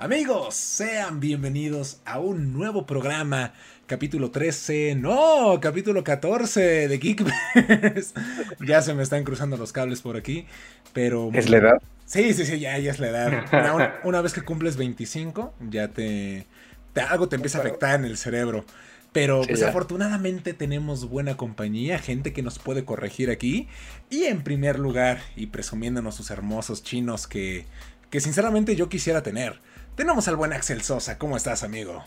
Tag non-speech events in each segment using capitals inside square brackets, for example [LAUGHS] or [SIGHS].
Amigos, sean bienvenidos a un nuevo programa, capítulo 13, no, capítulo 14 de Geekverse. [LAUGHS] ya se me están cruzando los cables por aquí, pero... ¿Es la edad? Sí, sí, sí, ya, ya es la edad. Una, vez que cumples 25, ya te, algo te empieza a afectar en el cerebro. Pero pues afortunadamente tenemos buena compañía, gente que nos puede corregir aquí. Y en primer lugar, y presumiéndonos sus hermosos chinos que, que sinceramente yo quisiera tener. Tenemos al buen Axel Sosa. ¿Cómo estás, amigo?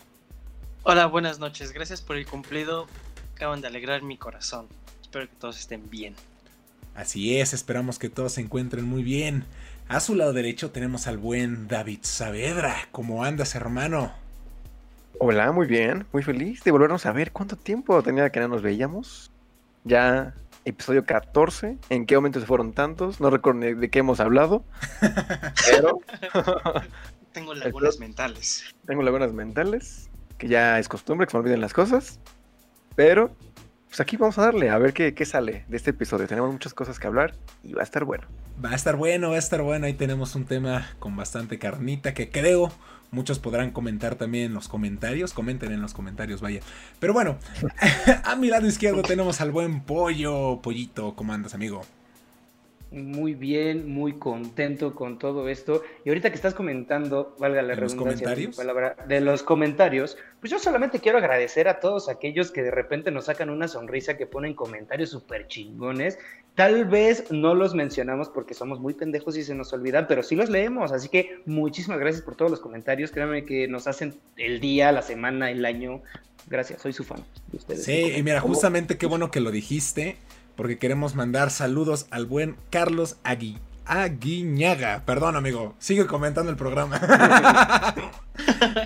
Hola, buenas noches. Gracias por el cumplido. Acaban de alegrar mi corazón. Espero que todos estén bien. Así es, esperamos que todos se encuentren muy bien. A su lado derecho tenemos al buen David Saavedra. ¿Cómo andas, hermano? Hola, muy bien, muy feliz de volvernos a ver. ¿Cuánto tiempo tenía que no nos veíamos? Ya episodio 14. ¿En qué momento se fueron tantos? No recuerdo de qué hemos hablado. [LAUGHS] pero [LAUGHS] tengo lagunas mentales. Tengo lagunas mentales, que ya es costumbre que se me olviden las cosas. Pero, pues aquí vamos a darle a ver qué, qué sale de este episodio. Tenemos muchas cosas que hablar y va a estar bueno. Va a estar bueno, va a estar bueno. Ahí tenemos un tema con bastante carnita que creo muchos podrán comentar también en los comentarios. Comenten en los comentarios, vaya. Pero bueno, [LAUGHS] a mi lado izquierdo tenemos al buen pollo. Pollito, ¿cómo andas, amigo? Muy bien, muy contento con todo esto. Y ahorita que estás comentando, valga la redundancia de, palabra, de los comentarios, pues yo solamente quiero agradecer a todos aquellos que de repente nos sacan una sonrisa, que ponen comentarios súper chingones. Tal vez no los mencionamos porque somos muy pendejos y se nos olvidan, pero sí los leemos. Así que muchísimas gracias por todos los comentarios. Créanme que nos hacen el día, la semana, el año. Gracias, soy su fan de ustedes. Sí, y mira, justamente qué bueno que lo dijiste porque queremos mandar saludos al buen Carlos Agui Aguiñaga. Perdón, amigo. Sigue comentando el programa. [LAUGHS]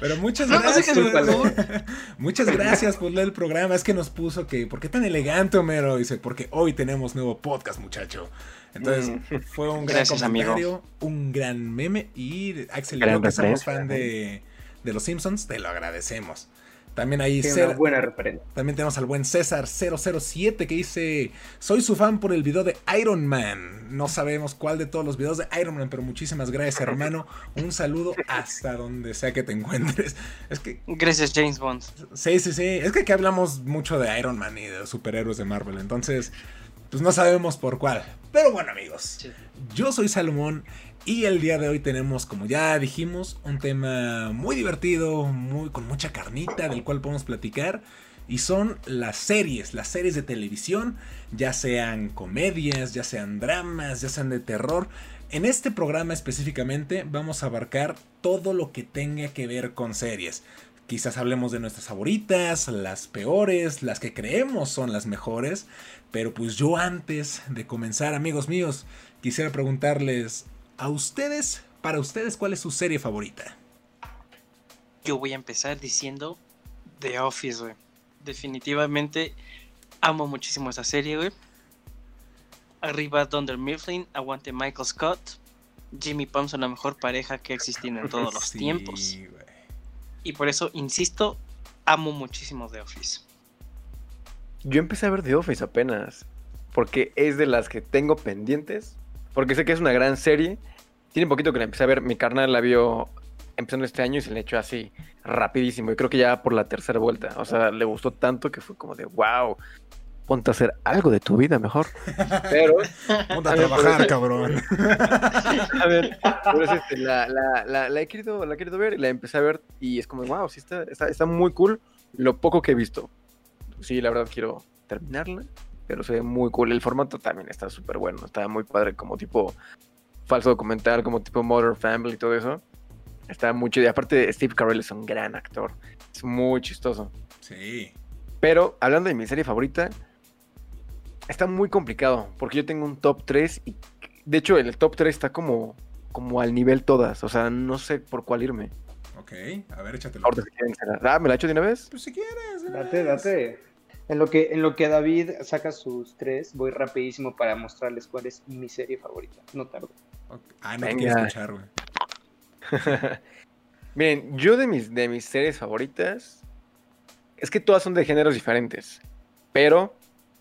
Pero muchas gracias. [LAUGHS] muchas gracias por leer el programa. Es que nos puso que, ¿por qué tan elegante, Homero? Dice, porque hoy tenemos nuevo podcast, muchacho. Entonces, mm. fue un gran comentario, un gran meme. Y Axel yo, que somos fan de, de los Simpsons, te lo agradecemos. También ahí buena referencia. También tenemos al buen César 007 que dice, soy su fan por el video de Iron Man. No sabemos cuál de todos los videos de Iron Man, pero muchísimas gracias hermano. [LAUGHS] Un saludo hasta donde sea que te encuentres. Es que... Gracias James Bond. Sí, sí, sí. Es que aquí hablamos mucho de Iron Man y de superhéroes de Marvel. Entonces, pues no sabemos por cuál. Pero bueno amigos, yo soy Salomón y el día de hoy tenemos, como ya dijimos, un tema muy divertido, muy, con mucha carnita del cual podemos platicar. Y son las series, las series de televisión, ya sean comedias, ya sean dramas, ya sean de terror. En este programa específicamente vamos a abarcar todo lo que tenga que ver con series. Quizás hablemos de nuestras favoritas, las peores, las que creemos son las mejores. Pero pues yo antes de comenzar, amigos míos, quisiera preguntarles, a ustedes, para ustedes, ¿cuál es su serie favorita? Yo voy a empezar diciendo The Office, güey. Definitivamente amo muchísimo esa serie, güey. Arriba Dunder Mifflin, aguante Michael Scott. Jimmy Thompson, la mejor pareja que ha existido en todos [LAUGHS] los tiempos. Y por eso, insisto, amo muchísimo The Office. Yo empecé a ver The Office apenas, porque es de las que tengo pendientes, porque sé que es una gran serie. Tiene un poquito que la empecé a ver. Mi carnal la vio empezando este año y se le echó así rapidísimo. Y creo que ya por la tercera vuelta. O sea, le gustó tanto que fue como de wow. Ponte a hacer algo de tu vida mejor. [LAUGHS] Pero. Ponte a trabajar, cabrón. [LAUGHS] a ver, este, la, he querido, la he querido ver y la empecé a ver. Y es como, wow, sí, está, está, está muy cool lo poco que he visto. Sí, la verdad quiero terminarla pero se ve muy cool. El formato también está súper bueno, está muy padre, como tipo falso documental, como tipo Modern Family y todo eso. Está mucho. Y aparte, Steve Carell es un gran actor. Es muy chistoso. Sí. Pero hablando de mi serie favorita, está muy complicado. Porque yo tengo un top 3 y de hecho el top 3 está como, como al nivel todas. O sea, no sé por cuál irme. Ok, a ver, échatelo. Ah, ¿me la echo de una vez? Pues si quieres. Date, date. En lo, que, en lo que David saca sus tres, voy rapidísimo para mostrarles cuál es mi serie favorita. No tardo. Ah, no quiero escuchar, güey. [LAUGHS] Miren, yo de mis, de mis series favoritas, es que todas son de géneros diferentes, pero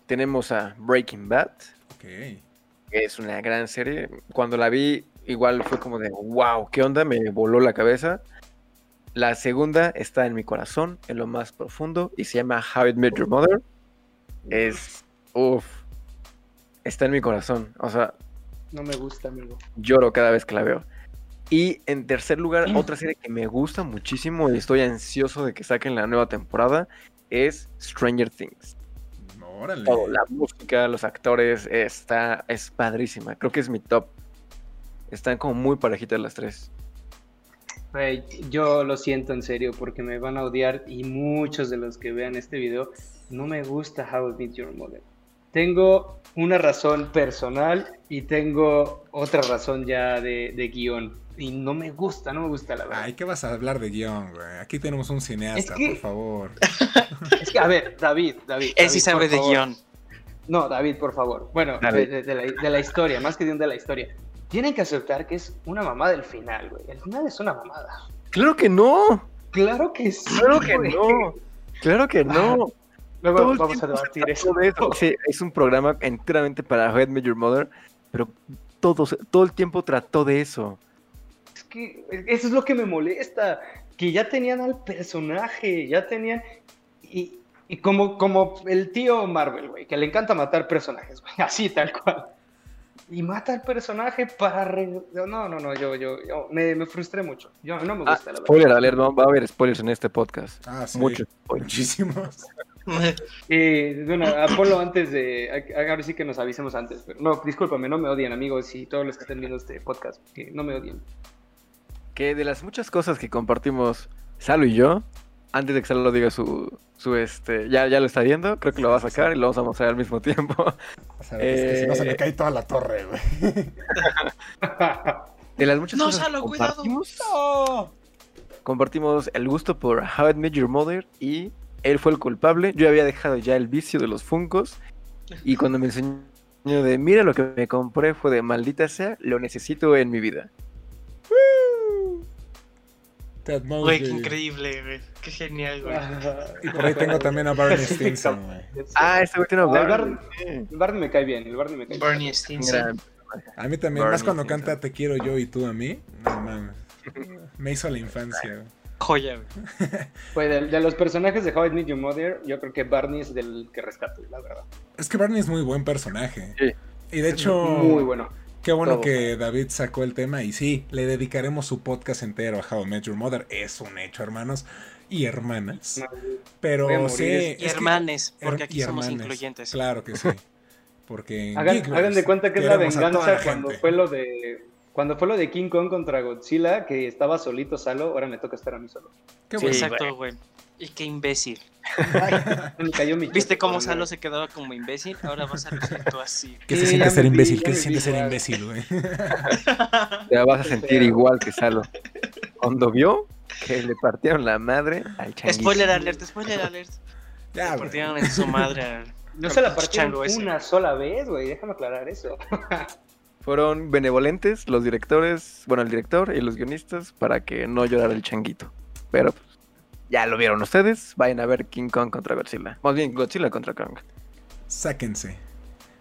tenemos a Breaking Bad, okay. que es una gran serie. Cuando la vi, igual fue como de, wow, ¿qué onda? Me voló la cabeza. La segunda está en mi corazón, en lo más profundo, y se llama How It Met Your Mother. Es. Uff. Está en mi corazón. O sea. No me gusta, amigo. Lloro cada vez que la veo. Y en tercer lugar, otra serie que me gusta muchísimo y estoy ansioso de que saquen la nueva temporada es Stranger Things. Órale. la música, los actores, está, es padrísima. Creo que es mi top. Están como muy parejitas las tres. Yo lo siento en serio porque me van a odiar y muchos de los que vean este video no me gusta How I Meet Your Mother. Tengo una razón personal y tengo otra razón ya de, de guion y no me gusta, no me gusta la verdad. Ay, ¿qué vas a hablar de guion, güey? Aquí tenemos un cineasta, por favor. [LAUGHS] Es que, a ver, David, David. Él sí sabe de guion. No, David, por favor. Bueno, de, la, historia, más que de, de la historia. Tienen que aceptar que es una mamada el final, güey. El final es una mamada. Claro que no. Claro que sí. Claro que no. Claro que no. Luego vamos a debatir eso. Sí, es un programa enteramente para Head Major Mother, pero todo, todo el tiempo trató de eso que eso es lo que me molesta, que ya tenían al personaje, ya tenían... Y, como, como el tío Marvel, güey, que le encanta matar personajes, güey, así tal cual. Y mata al personaje para... No, no, no, yo, yo, yo me, me, frustré mucho. Yo no me ah, gusta, la spoiler, verdad. va a haber spoilers en este podcast. Ah, sí. Muchos. Muchísimos. [LAUGHS] y bueno, Apolo antes de... Ahora sí que nos avisemos antes. Pero no, discúlpame, no me odien, amigos, y todos los que estén viendo este podcast, que no me odien que de las muchas cosas que compartimos Salo y yo, antes de que Salo lo diga su, su este, ya, ya lo está viendo, creo que lo va a sacar y lo vamos a mostrar al mismo tiempo. [LAUGHS] O que si no se le eh, cae toda la torre, güey. [LAUGHS] de las muchas cosas Salo, compartimos, cuidado. compartimos el gusto por How It Met Your Mother y él fue el culpable. Yo había dejado ya el vicio de los Funcos y cuando me enseñó de mira lo que me compré fue de maldita sea, lo necesito en mi vida. Güey, qué increíble, güey. Qué genial, güey. [LAUGHS] y por ahí tengo también a Barney Stinson, güey. Ah, este güey tiene a Barney. El Barney me cae bien, el Barney me cae Barney Stinson. A mí también, más cuando canta Te quiero yo y tú a mí. No mames. Me hizo la infancia, güey. Joya, [LAUGHS] güey. de, de, los personajes de How I Met Your Mother, yo creo que Barney es del que rescato, la verdad. Es que Barney es muy buen personaje. Sí. Y de hecho. Muy bueno. Qué bueno que David sacó el tema y sí, le dedicaremos su podcast entero a How I Met Your Mother. Es un hecho, hermanos y hermanas. Pero sí. Y hermanes, porque aquí somos incluyentes. Claro que sí. Porque hagan, de cuenta que es la venganza cuando fue lo de cuando fue lo de King Kong contra Godzilla, que estaba solito Salo, ahora me toca estar a mí solo. Qué bueno. exacto, güey. Y qué imbécil. [LAUGHS] ¿Viste cómo Salo se quedaba como imbécil? Ahora vas a hacer tú así. ¿Qué se siente ser imbécil? ¿Qué se siente ser imbécil, güey? [LAUGHS] Te vas a sentir igual que Salo. Cuando vio que le partieron la madre al changuito. Spoiler alert, spoiler alert. Ya, le partieron en su madre [LAUGHS] No se la partieron una sola vez, güey. Déjame aclarar eso. Fueron benevolentes los directores, bueno, el director y los guionistas para que no llorara el changuito. Pero ya lo vieron ustedes. Vayan a ver King Kong contra Godzilla. Más bien Godzilla contra Kong. Sáquense.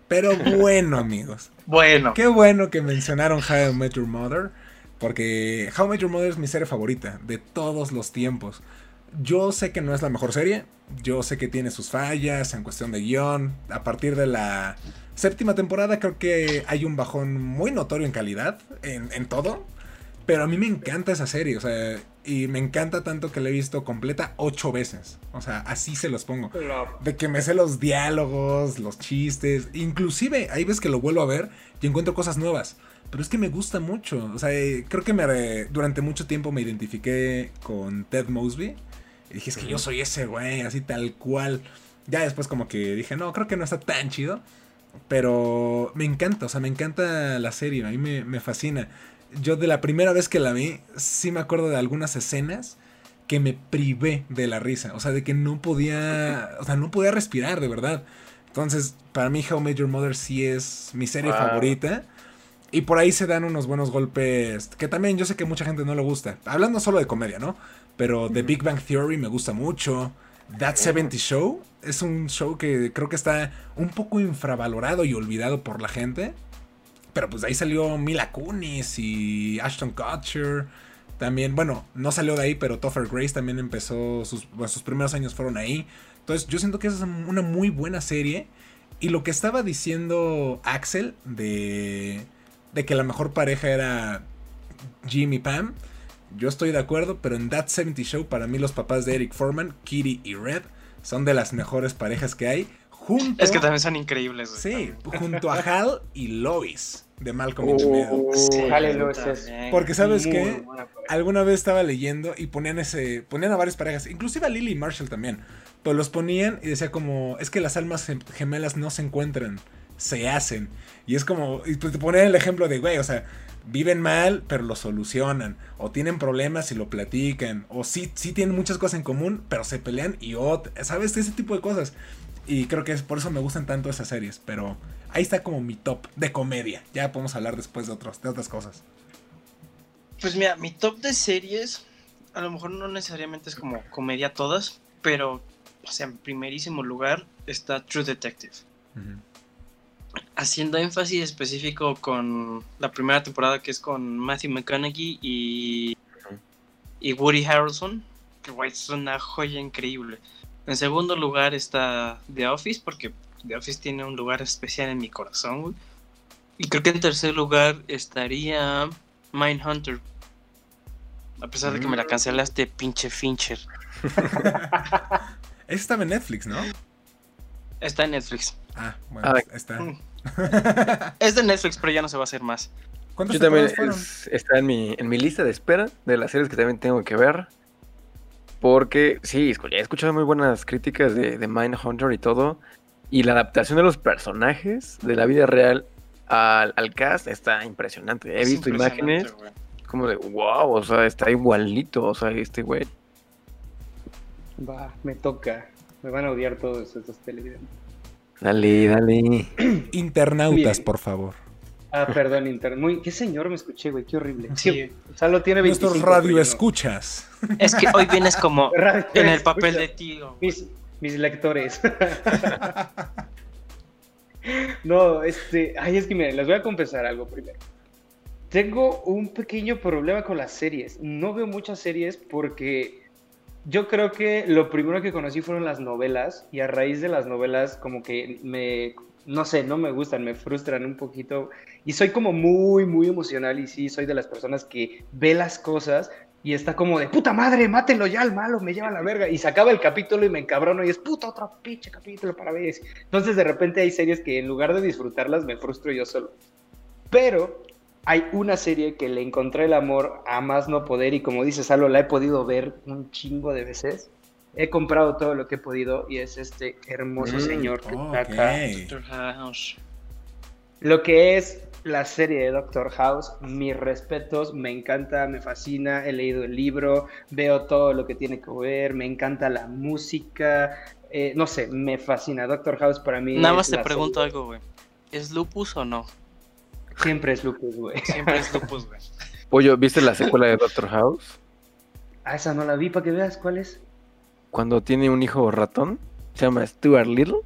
Pero bueno, amigos. [LAUGHS] Bueno. Qué bueno que mencionaron How I Met Your Mother. Porque How I Met Your Mother es mi serie favorita de todos los tiempos. Yo sé que no es la mejor serie. Yo sé que tiene sus fallas en cuestión de guion. A partir de la séptima temporada creo que hay un bajón muy notorio en calidad. En, en todo. Pero a mí me encanta esa serie, o sea, y me encanta tanto que la he visto completa ocho veces. O sea, así se los pongo. De que me sé los diálogos, los chistes. Inclusive, hay veces que lo vuelvo a ver y encuentro cosas nuevas. Pero es que me gusta mucho. O sea, creo que me, durante mucho tiempo me identifiqué con Ted Mosby. Y dije, es que yo soy ese güey, así tal cual. Ya después como que dije, no, creo que no está tan chido. Pero me encanta, o sea, me encanta la serie, a mí me, me fascina yo de la primera vez que la vi, sí me acuerdo de algunas escenas que me privé de la risa. O sea, de que no podía. O sea, no podía respirar, de verdad. Entonces, para mí, How Major Mother sí es mi serie favorita. Y por ahí se dan unos buenos golpes. Que también yo sé que mucha gente no le gusta. Hablando solo de comedia, ¿no? Pero The Big Bang Theory me gusta mucho. That 70 Show es un show que creo que está un poco infravalorado y olvidado por la gente. Pero pues de ahí salió Mila Kunis y Ashton Kutcher. También, bueno, no salió de ahí, pero Topher Grace también empezó, sus, sus primeros años fueron ahí. Entonces yo siento que es una muy buena serie. Y lo que estaba diciendo Axel de, de que la mejor pareja era Jimmy Pam, yo estoy de acuerdo, pero en That 70 Show para mí los papás de Eric Foreman, Kitty y Red, son de las mejores parejas que hay. Junto, es que también son increíbles. sí, junto a [LAUGHS] Hal y Lois de Malcolm in the Middle. Sí, Porque sabes que alguna vez estaba leyendo y ponían ese ponían a varias parejas, inclusive a Lily y Marshall también. Pero los ponían y decía como, es que las almas gemelas no se encuentran, se hacen. Y es como, y pues te ponían el ejemplo de, güey, o sea, viven mal, pero lo solucionan. O tienen problemas y lo platican. O sí, sí tienen muchas cosas en común, pero se pelean y otras. ¿Sabes? Ese tipo de cosas. Y creo que es por eso me gustan tanto esas series. Pero ahí está como mi top de comedia. Ya podemos hablar después de, otros, de otras cosas. Pues mira, mi top de series, a lo mejor no necesariamente es como comedia todas, pero, o sea, en primerísimo lugar está True Detective haciendo énfasis específico con la primera temporada que es con Matthew McConaughey y, y Woody Harrelson, que es una joya increíble. En segundo lugar está The Office, porque The Office tiene un lugar especial en mi corazón. Y creo que en tercer lugar estaría Mindhunter. A pesar de que me la mm. cancelaste, pinche Fincher. [LAUGHS] estaba en Netflix, ¿no? Está en Netflix. Ah, bueno, ah, está. Mm. [LAUGHS] es de Netflix, pero ya no se va a hacer más. Yo también está en mi, en mi lista de espera de las series que también tengo que ver. Porque sí, he escuchado muy buenas críticas de, de Mindhunter y todo. Y la adaptación de los personajes de la vida real al, cast está impresionante. He visto imágenes como de wow, o sea, está igualito, o sea, este güey. Va, me toca. Me van a odiar todos estos televidentes. Dale, dale. [CLEARS THROAT] Internautas, por favor. Ah, perdón, inter... Muy... ¿Qué señor me escuché, güey? Qué horrible. Sí. O sea, lo tiene 25, Nuestros radio escuchas. Es que hoy vienes como [LAUGHS] en el papel de tío. Mis, mis lectores. [LAUGHS] no, este... Ay, es que miren, les voy a confesar algo primero. Tengo un pequeño problema con las series. No veo muchas series porque yo creo que lo primero que conocí fueron las novelas y a raíz de las novelas como que me, no sé, no me gustan, me frustran un poquito y soy como muy, muy emocional y sí, soy de las personas que ve las cosas y está como de puta madre, mátelo ya al malo, me lleva a la verga y se acaba el capítulo y me encabrono y es puta otro pinche capítulo para ver. Entonces de repente hay series que en lugar de disfrutarlas me frustro yo solo. Pero hay una serie que le encontré el amor a más no poder y como dice Salo, la he podido ver un chingo de veces. He comprado todo lo que he podido y es este hermoso mm, señor que está acá. Lo que es la serie de Doctor House, mis respetos, me encanta, me fascina, he leído el libro, veo todo lo que tiene que ver, me encanta la música, eh, no sé, me fascina. Doctor House para mí. Nada más te pregunto algo, güey. ¿Es lupus o no? Siempre es lupus, güey. Siempre es lupus, [LAUGHS] güey. Oye, ¿viste la secuela de Doctor House? Ah, esa no la vi, para que veas cuál es. Cuando tiene un hijo ratón, se llama Stuart Little.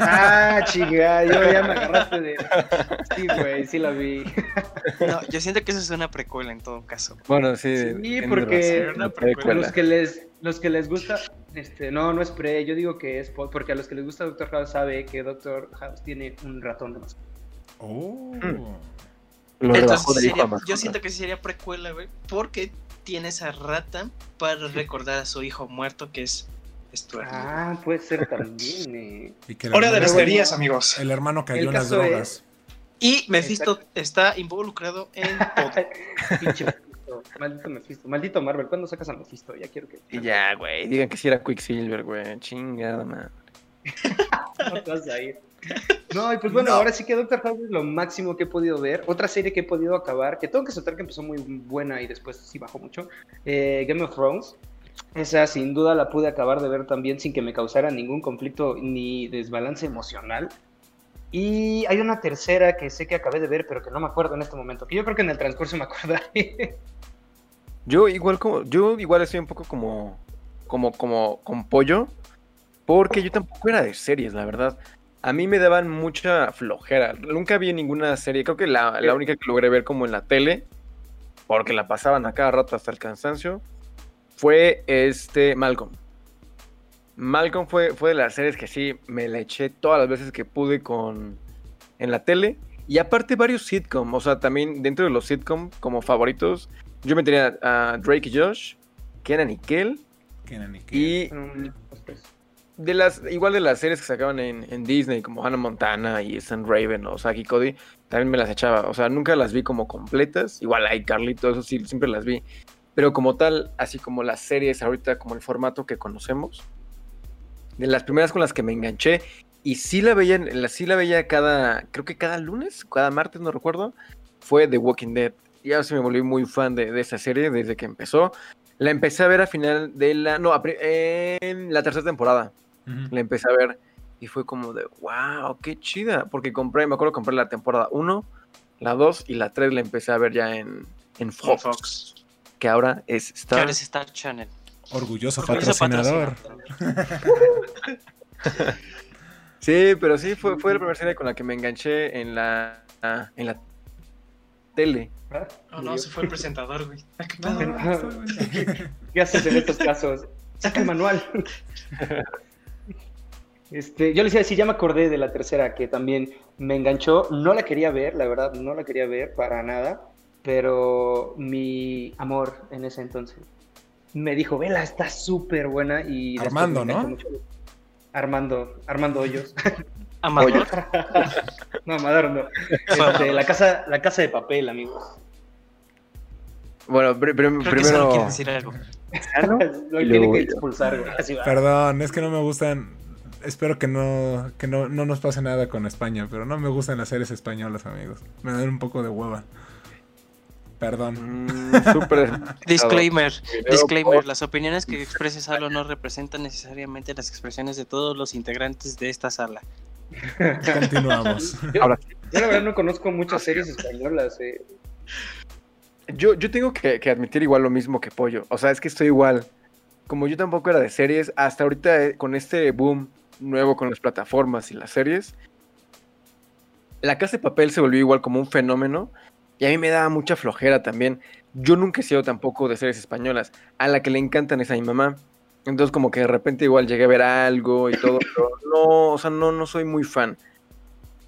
ah, chica, yo ya me agarraste de. Sí, güey, sí la vi. no, yo siento que eso es una precuela en todo caso. Bueno, sí. Sí, porque los que les, los que les gusta, este, no, no es pre, yo digo que es porque a los que les gusta Doctor House sabe que Doctor House tiene un ratón de mascota. Oh. Entonces yo siento que sería precuela, güey, porque tiene esa rata para recordar a su hijo muerto que es Stuart. Ah, puede ser [LAUGHS] también. Eh. Hora de las teorías, amigos. El hermano cayó en las drogas. Y Mephisto está involucrado en [LAUGHS] todo. Maldito Mephisto. Maldito Marvel. ¿Cuándo sacas a Mephisto? Ya quiero que. Ya, güey. Digan que si era Quicksilver, güey. Chingada, man. [LAUGHS] no te vas a ir. No, y pues bueno, ahora sí que Doctor House es lo máximo que he podido ver. Otra serie que he podido acabar, que tengo que aceptar que empezó muy buena y después sí bajó mucho. Eh, Game of Thrones. Esa sin duda la pude acabar de ver también sin que me causara ningún conflicto ni desbalance emocional. Y hay una tercera que sé que acabé de ver, pero que no me acuerdo en este momento. Que yo creo que en el transcurso me acordaré. Yo igual como, yo igual estoy un poco como, como, como con pollo, porque yo tampoco era de series, la verdad a mí me daban mucha flojera. Nunca vi ninguna serie. Creo que la, única que logré ver como en la tele porque la pasaban a cada rato hasta el cansancio, fue este Malcolm. Malcolm fue, fue de las series que sí me la eché todas las veces que pude con en la tele. Y aparte varios sitcoms, o sea, también dentro de los sitcoms como favoritos, yo me tenía a Drake y Josh, Kenan y Kel. Kenan y Kel. Y de las, igual de las series que sacaban en, en Disney, como Hannah Montana y Stan Raven o Saki Cody, también me las echaba. O sea, nunca las vi como completas. Igual hay Carlito, eso sí, siempre las vi. Pero como tal, así como las series ahorita, como el formato que conocemos, de las primeras con las que me enganché, y sí la veía, sí la veía cada, creo que cada lunes, cada martes, no recuerdo, fue The Walking Dead. Y ahora sí me volví muy fan de, de esa serie desde que empezó. La empecé a ver a final de la, no, en la tercera temporada. La empecé a ver y fue como de, wow, qué chida. Porque compré, me acuerdo compré la temporada 1, la 2 y la 3 la empecé a ver ya en, en Fox, Que ahora es Star, Star Channel. Orgulloso, patrocinador. sí, pero sí, fue, fue la primera serie con la que me enganché en la, en la tele. ¿Ah? Oh, no, se fue el presentador, güey. ¿Qué haces en estos casos? Saca el manual. Este, yo les decía, sí, ya me acordé de la tercera que también me enganchó. No la quería ver, la verdad, no la quería ver para nada. Pero mi amor en ese entonces me dijo, vela, está súper buena. Y Armando, ¿no? Armando, Armando Hoyos. [LAUGHS] Amador. [LAUGHS] no, Amador no. Este, la, casa, la casa de papel, amigos. Bueno, primero. Que decir algo. [LAUGHS] Lo tiene que expulsar, Perdón, es que no me gustan espero que no, que no, no nos pase nada con España, pero no me gustan las series españolas, amigos. Me dan un poco de hueva. Perdón. Mm, [LAUGHS] disclaimer, disclaimer. Las opiniones que exprese Salo no representan necesariamente las expresiones de todos los integrantes de esta sala. Continuamos. [LAUGHS] Yo, yo la verdad no conozco muchas series españolas. Eh. Yo, yo tengo que, que, admitir igual lo mismo que Pollo. O sea, es que estoy igual. Como yo tampoco era de series, hasta ahorita eh, con este boom nuevo con las plataformas y las series, la casa de papel se volvió igual como un fenómeno y a mí me daba mucha flojera también. Yo nunca he sido tampoco de series españolas, a la que le encantan es a mi mamá. Entonces como que de repente igual llegué a ver algo y todo, [LAUGHS] pero no, o sea, no, no soy muy fan.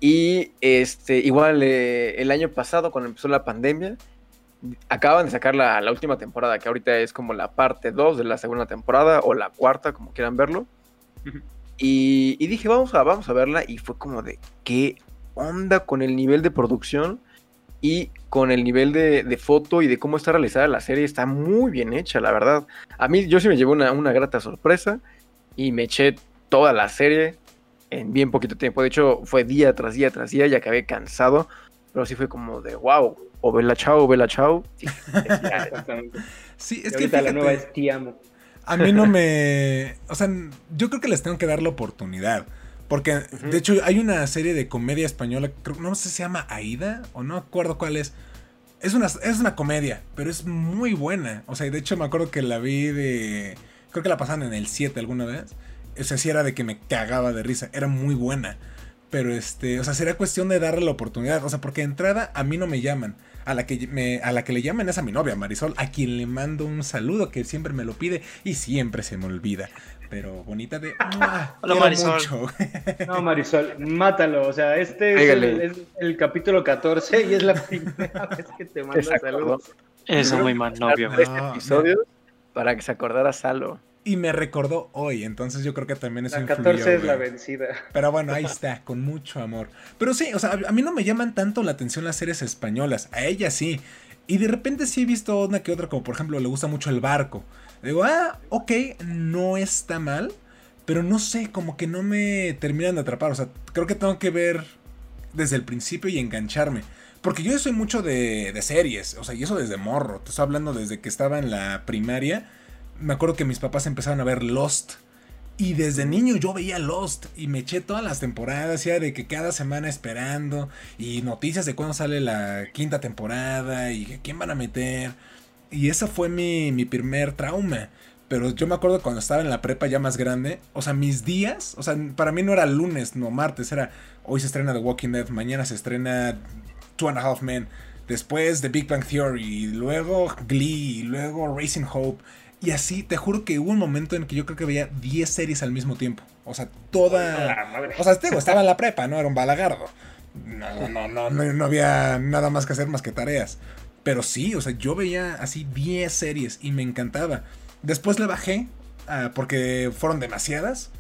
Y este, igual eh, el año pasado, cuando empezó la pandemia, acaban de sacar la, la última temporada, que ahorita es como la parte 2 de la segunda temporada, o la cuarta, como quieran verlo. Y, dije, vamos a, vamos a verla. Y fue como de, ¿qué onda con el nivel de producción? Y con el nivel de, foto y de cómo está realizada la serie. Está muy bien hecha, la verdad. A mí, yo sí me llevé una, una grata sorpresa. Y me eché toda la serie en bien poquito tiempo. De hecho, fue día tras día tras día y acabé cansado. Pero sí fue como de, wow, o vela chao, o vela chao. Sí, [LAUGHS] es que la nueva es Te amo. A mí no [LAUGHS] me. O sea, yo creo que les tengo que dar la oportunidad. Porque, de hecho, hay una serie de comedia española, no sé si se llama Aida, o no acuerdo cuál es. Es una, es una comedia, pero es muy buena. O sea, de hecho me acuerdo que la vi de... Creo que la pasaban en el 7 alguna vez. O sea, sí era de que me cagaba de risa. Era muy buena. Pero este, o sea, sería cuestión de darle la oportunidad. O sea, porque de entrada a mí no me llaman a la que me, a la que le llaman es a mi novia, Marisol, a quien le mando un saludo que siempre me lo pide y siempre se me olvida. Pero bonita de. [LAUGHS] Hola Marisol. [LAUGHS] no, Marisol, mátalo. O sea, este es el, capítulo 14 y es la [LAUGHS] primera vez que te mando saludos. Es muy mal novio. Este episodio para que se acordara Salo y me recordó hoy, entonces yo creo que también es La 14 es la vencida. Pero bueno, ahí está, con mucho amor. Pero sí, o sea, a mí no me llaman tanto la atención las series españolas, a ella sí. Y de repente sí he visto una que otra, como por ejemplo le gusta mucho el barco. Digo, ah, ok, no está mal, pero no sé, como que no me terminan de atrapar. O sea, creo que tengo que ver desde el principio y engancharme. Porque yo soy mucho de, de series, o sea, y eso desde morro. Te estoy hablando desde que estaba en la primaria me acuerdo que mis papás empezaron a ver Lost. Y desde niño yo veía Lost y me eché todas las temporadas, ya de que cada semana esperando y noticias de cuándo sale la quinta temporada y quién van a meter. Y ese fue mi, mi primer trauma. Pero yo me acuerdo cuando estaba en la prepa ya más grande, o sea, mis días, o sea, para mí no era lunes, no martes, era hoy se estrena The Walking Dead, mañana se estrena Two and a Half Men, Después The Big Bang Theory, luego Glee, luego Racing Hope. Y así, te juro que hubo un momento en que yo creo que veía 10 series al mismo tiempo. O sea, toda... O sea, estaba en la prepa, ¿no? Era un balagardo. No, no, no, no, no había nada más que hacer más que tareas. Pero sí, o sea, yo veía así 10 series y me encantaba. Después le bajé ah, porque fueron demasiadas.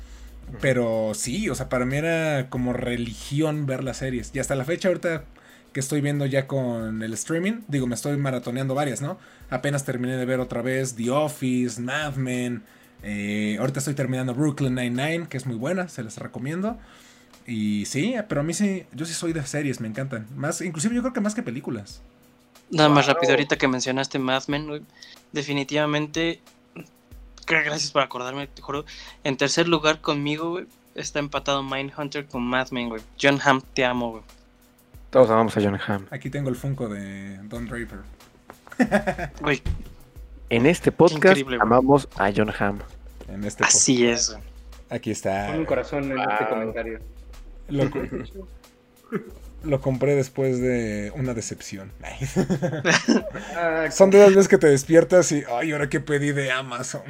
Pero sí, o sea, para mí era como religión ver las series. Y hasta la fecha ahorita que estoy viendo ya con el streaming, digo, me estoy maratoneando varias, ¿no? Apenas terminé de ver otra vez The Office, Mad Men. Eh, ahorita estoy terminando Brooklyn Nine-Nine, que es muy buena, se las recomiendo. Y sí, pero a mí sí, yo sí soy de series, me encantan. Más, inclusive yo creo que más que películas. Nada más rápido, ahorita que mencionaste Mad Men, definitivamente, gracias por acordarme, te juro. En tercer lugar conmigo, está empatado Mindhunter con Mad Men, güey. John Hamm, te amo, güey. Todos amamos a John Hamm. Aquí tengo el Funko de Don Draper. [LAUGHS] Güey. En este podcast amamos a John Hamm. En este Así es. Aquí está. Con un corazón en este comentario. [LAUGHS] Lo, compré después de una decepción. [LAUGHS] Son de las veces que te despiertas y, ay, ahora qué pedí de Amazon.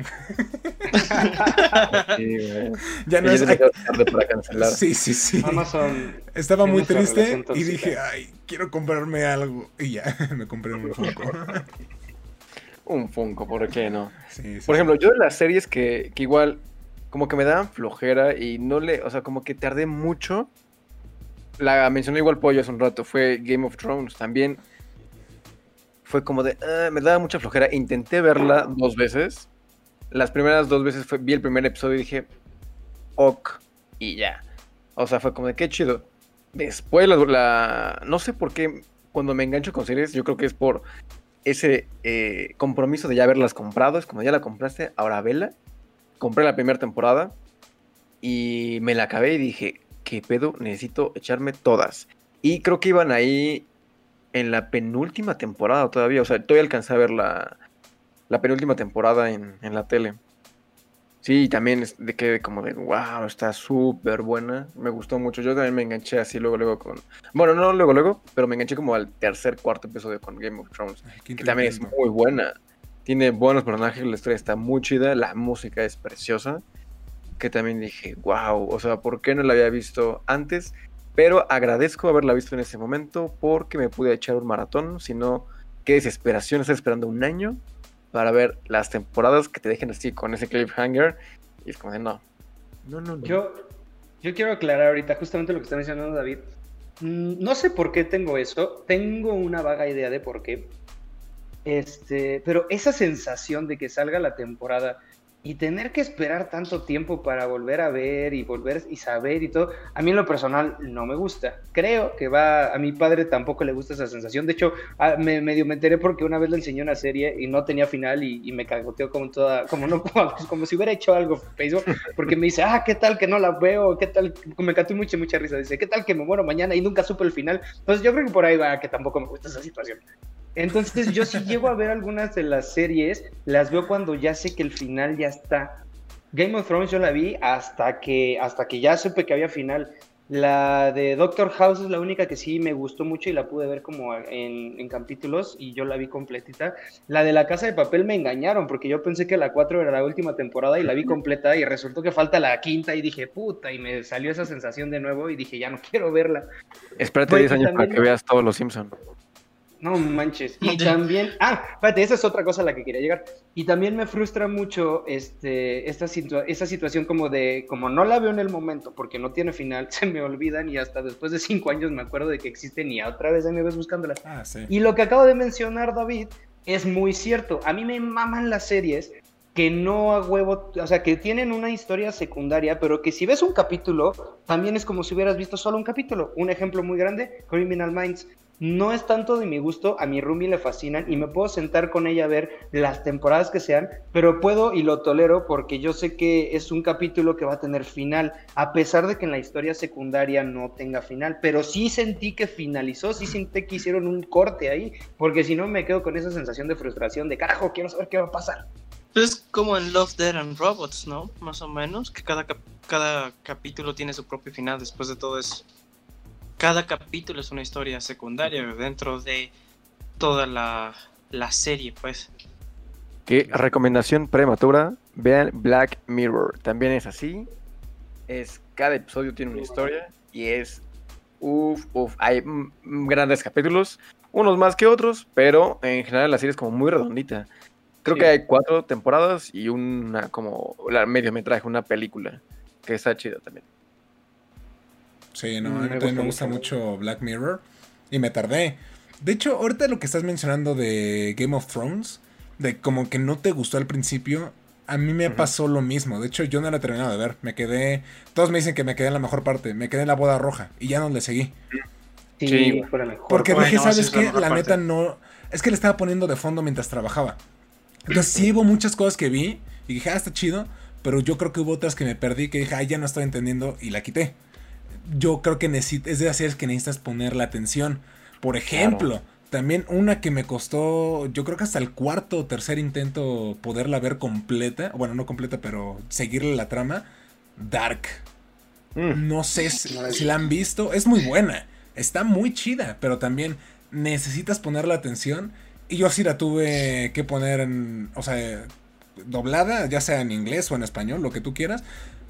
Ya no es para cancelar. Sí, sí, sí. Amazon. Estaba muy triste y dije, ay, quiero comprarme algo. Y ya, [LAUGHS] me compré un Funko. [LAUGHS] un Funko, ¿por qué no? Por ejemplo, yo de las series que, que igual como que me daban flojera y no le, o sea, como que tardé mucho. La mencioné igual Pollo hace un rato, fue Game of Thrones también. Fue como de, ah, me daba mucha flojera. Intenté verla dos veces. Las primeras dos veces fue, vi el primer episodio y dije, ok, y ya. O sea, fue como de, qué chido. Después la, no sé por qué, cuando me engancho con series, yo creo que es por ese eh, compromiso de ya haberlas comprado. Es como ya la compraste, ahora vela compré la primera temporada y me la acabé y dije, ¿qué pedo? Necesito echarme todas. Y creo que iban ahí en la penúltima temporada todavía. O sea, todavía alcancé a ver la, la penúltima temporada en, en la tele. Sí, también de que como de, wow, está súper buena. Me gustó mucho. Yo también me enganché así luego, luego con... Bueno, no luego, luego, pero me enganché como al tercer, cuarto episodio con Game of Thrones. que también es muy buena. Tiene buenos personajes, la historia está muy chida, la música es preciosa. Que también dije, wow, o sea, ¿por qué no la había visto antes? Pero agradezco haberla visto en ese momento porque me pude echar un maratón. Si no, qué desesperación estar esperando un año para ver las temporadas que te dejen así con ese cliffhanger. Y es como de no. No, no, no. Yo, yo quiero aclarar ahorita justamente lo que está mencionando David. Mm, no sé por qué tengo eso. Tengo una vaga idea de por qué. Este, pero esa sensación de que salga la temporada y tener que esperar tanto tiempo para volver a ver y volver y saber y todo, a mí en lo personal no me gusta. Creo que va, a mi padre tampoco le gusta esa sensación. De hecho, me medio me enteré porque una vez le enseñó una serie y no tenía final y, me cagoteó como toda, como no, [LAUGHS] como, si hubiera hecho algo Facebook, porque me dice, ah, qué tal que no la veo, qué tal, me cató mucha, mucha risa. Dice, qué tal que me muero mañana y nunca supe el final. Entonces yo creo que por ahí va que tampoco me gusta esa situación. Entonces yo si llego a ver algunas de las series, las veo cuando ya sé que el final ya está. Game of Thrones yo la vi hasta que, hasta que ya supe que había final. La de Doctor House es la única que sí me gustó mucho y la pude ver como en, en, capítulos y yo la vi completita. La de La Casa de Papel me engañaron porque yo pensé que la 4 era la última temporada y la vi completa y resultó que falta la quinta y dije, puta, y me salió esa sensación de nuevo y dije, ya no quiero verla. Espérate 10 años para que veas todos los Simpsons. No manches. Y [LAUGHS] también, ah, espérate, esa es otra cosa a la que quería llegar. Y también me frustra mucho este, esta, esta situación como de, como no la veo en el momento porque no tiene final, [LAUGHS] se me olvidan y hasta después de cinco años me acuerdo de que existen y otra vez me ves buscándola. Ah, sí. Y lo que acabo de mencionar, David, es muy cierto. A mí me maman las series que no a huevo, o sea, que tienen una historia secundaria, pero que si ves un capítulo, también es como si hubieras visto solo un capítulo. Un ejemplo muy grande, Criminal Minds. No es tanto de mi gusto, a mi Rumi le fascinan y me puedo sentar con ella a ver las temporadas que sean, pero puedo y lo tolero porque yo sé que es un capítulo que va a tener final, a pesar de que en la historia secundaria no tenga final, pero sí sentí que finalizó, sí sentí que hicieron un corte ahí, porque si no me quedo con esa sensación de frustración, de carajo, quiero saber qué va a pasar. Es como en Love, Dead and Robots, ¿no? Más o menos, que cada, cada capítulo tiene su propio final después de todo eso cada capítulo es una historia secundaria dentro de toda la, la serie, pues. ¿Qué recomendación prematura? Vean Black Mirror. También es así. Es, cada episodio tiene una historia y es... Uf, uf. Hay grandes capítulos, unos más que otros, pero en general la serie es como muy redondita. Creo que hay cuatro temporadas y una como la mediometraje, una película, que está chida también. Sí, no, a mí también me gusta mucho Black Mirror y me tardé. De hecho, ahorita lo que estás mencionando de Game of Thrones, de como que no te gustó al principio, a mí me pasó lo mismo. De hecho, yo no la he terminado de ver. Me quedé. Todos me dicen que me quedé en la mejor parte. Me quedé en la boda roja y ya no le seguí. Sí, fue la mejor. Porque dije, ¿sabes qué? La, neta no. Es que le estaba poniendo de fondo mientras trabajaba. Entonces sí hubo muchas cosas que vi y dije, ah, está chido. Pero yo creo que hubo otras que me perdí que dije, ah, ya no estoy entendiendo y la quité. Yo creo que es de hacer que necesitas poner la atención. Por ejemplo, también una que me costó, yo creo que hasta el cuarto o tercer intento poderla ver completa. Bueno, no completa, pero seguirle la trama. Dark. Mm. No sé si, si la han visto. Es muy buena. Está muy chida, pero también necesitas poner la atención y yo sí la tuve que poner en, o sea, doblada, ya sea en inglés o en español, lo que tú quieras,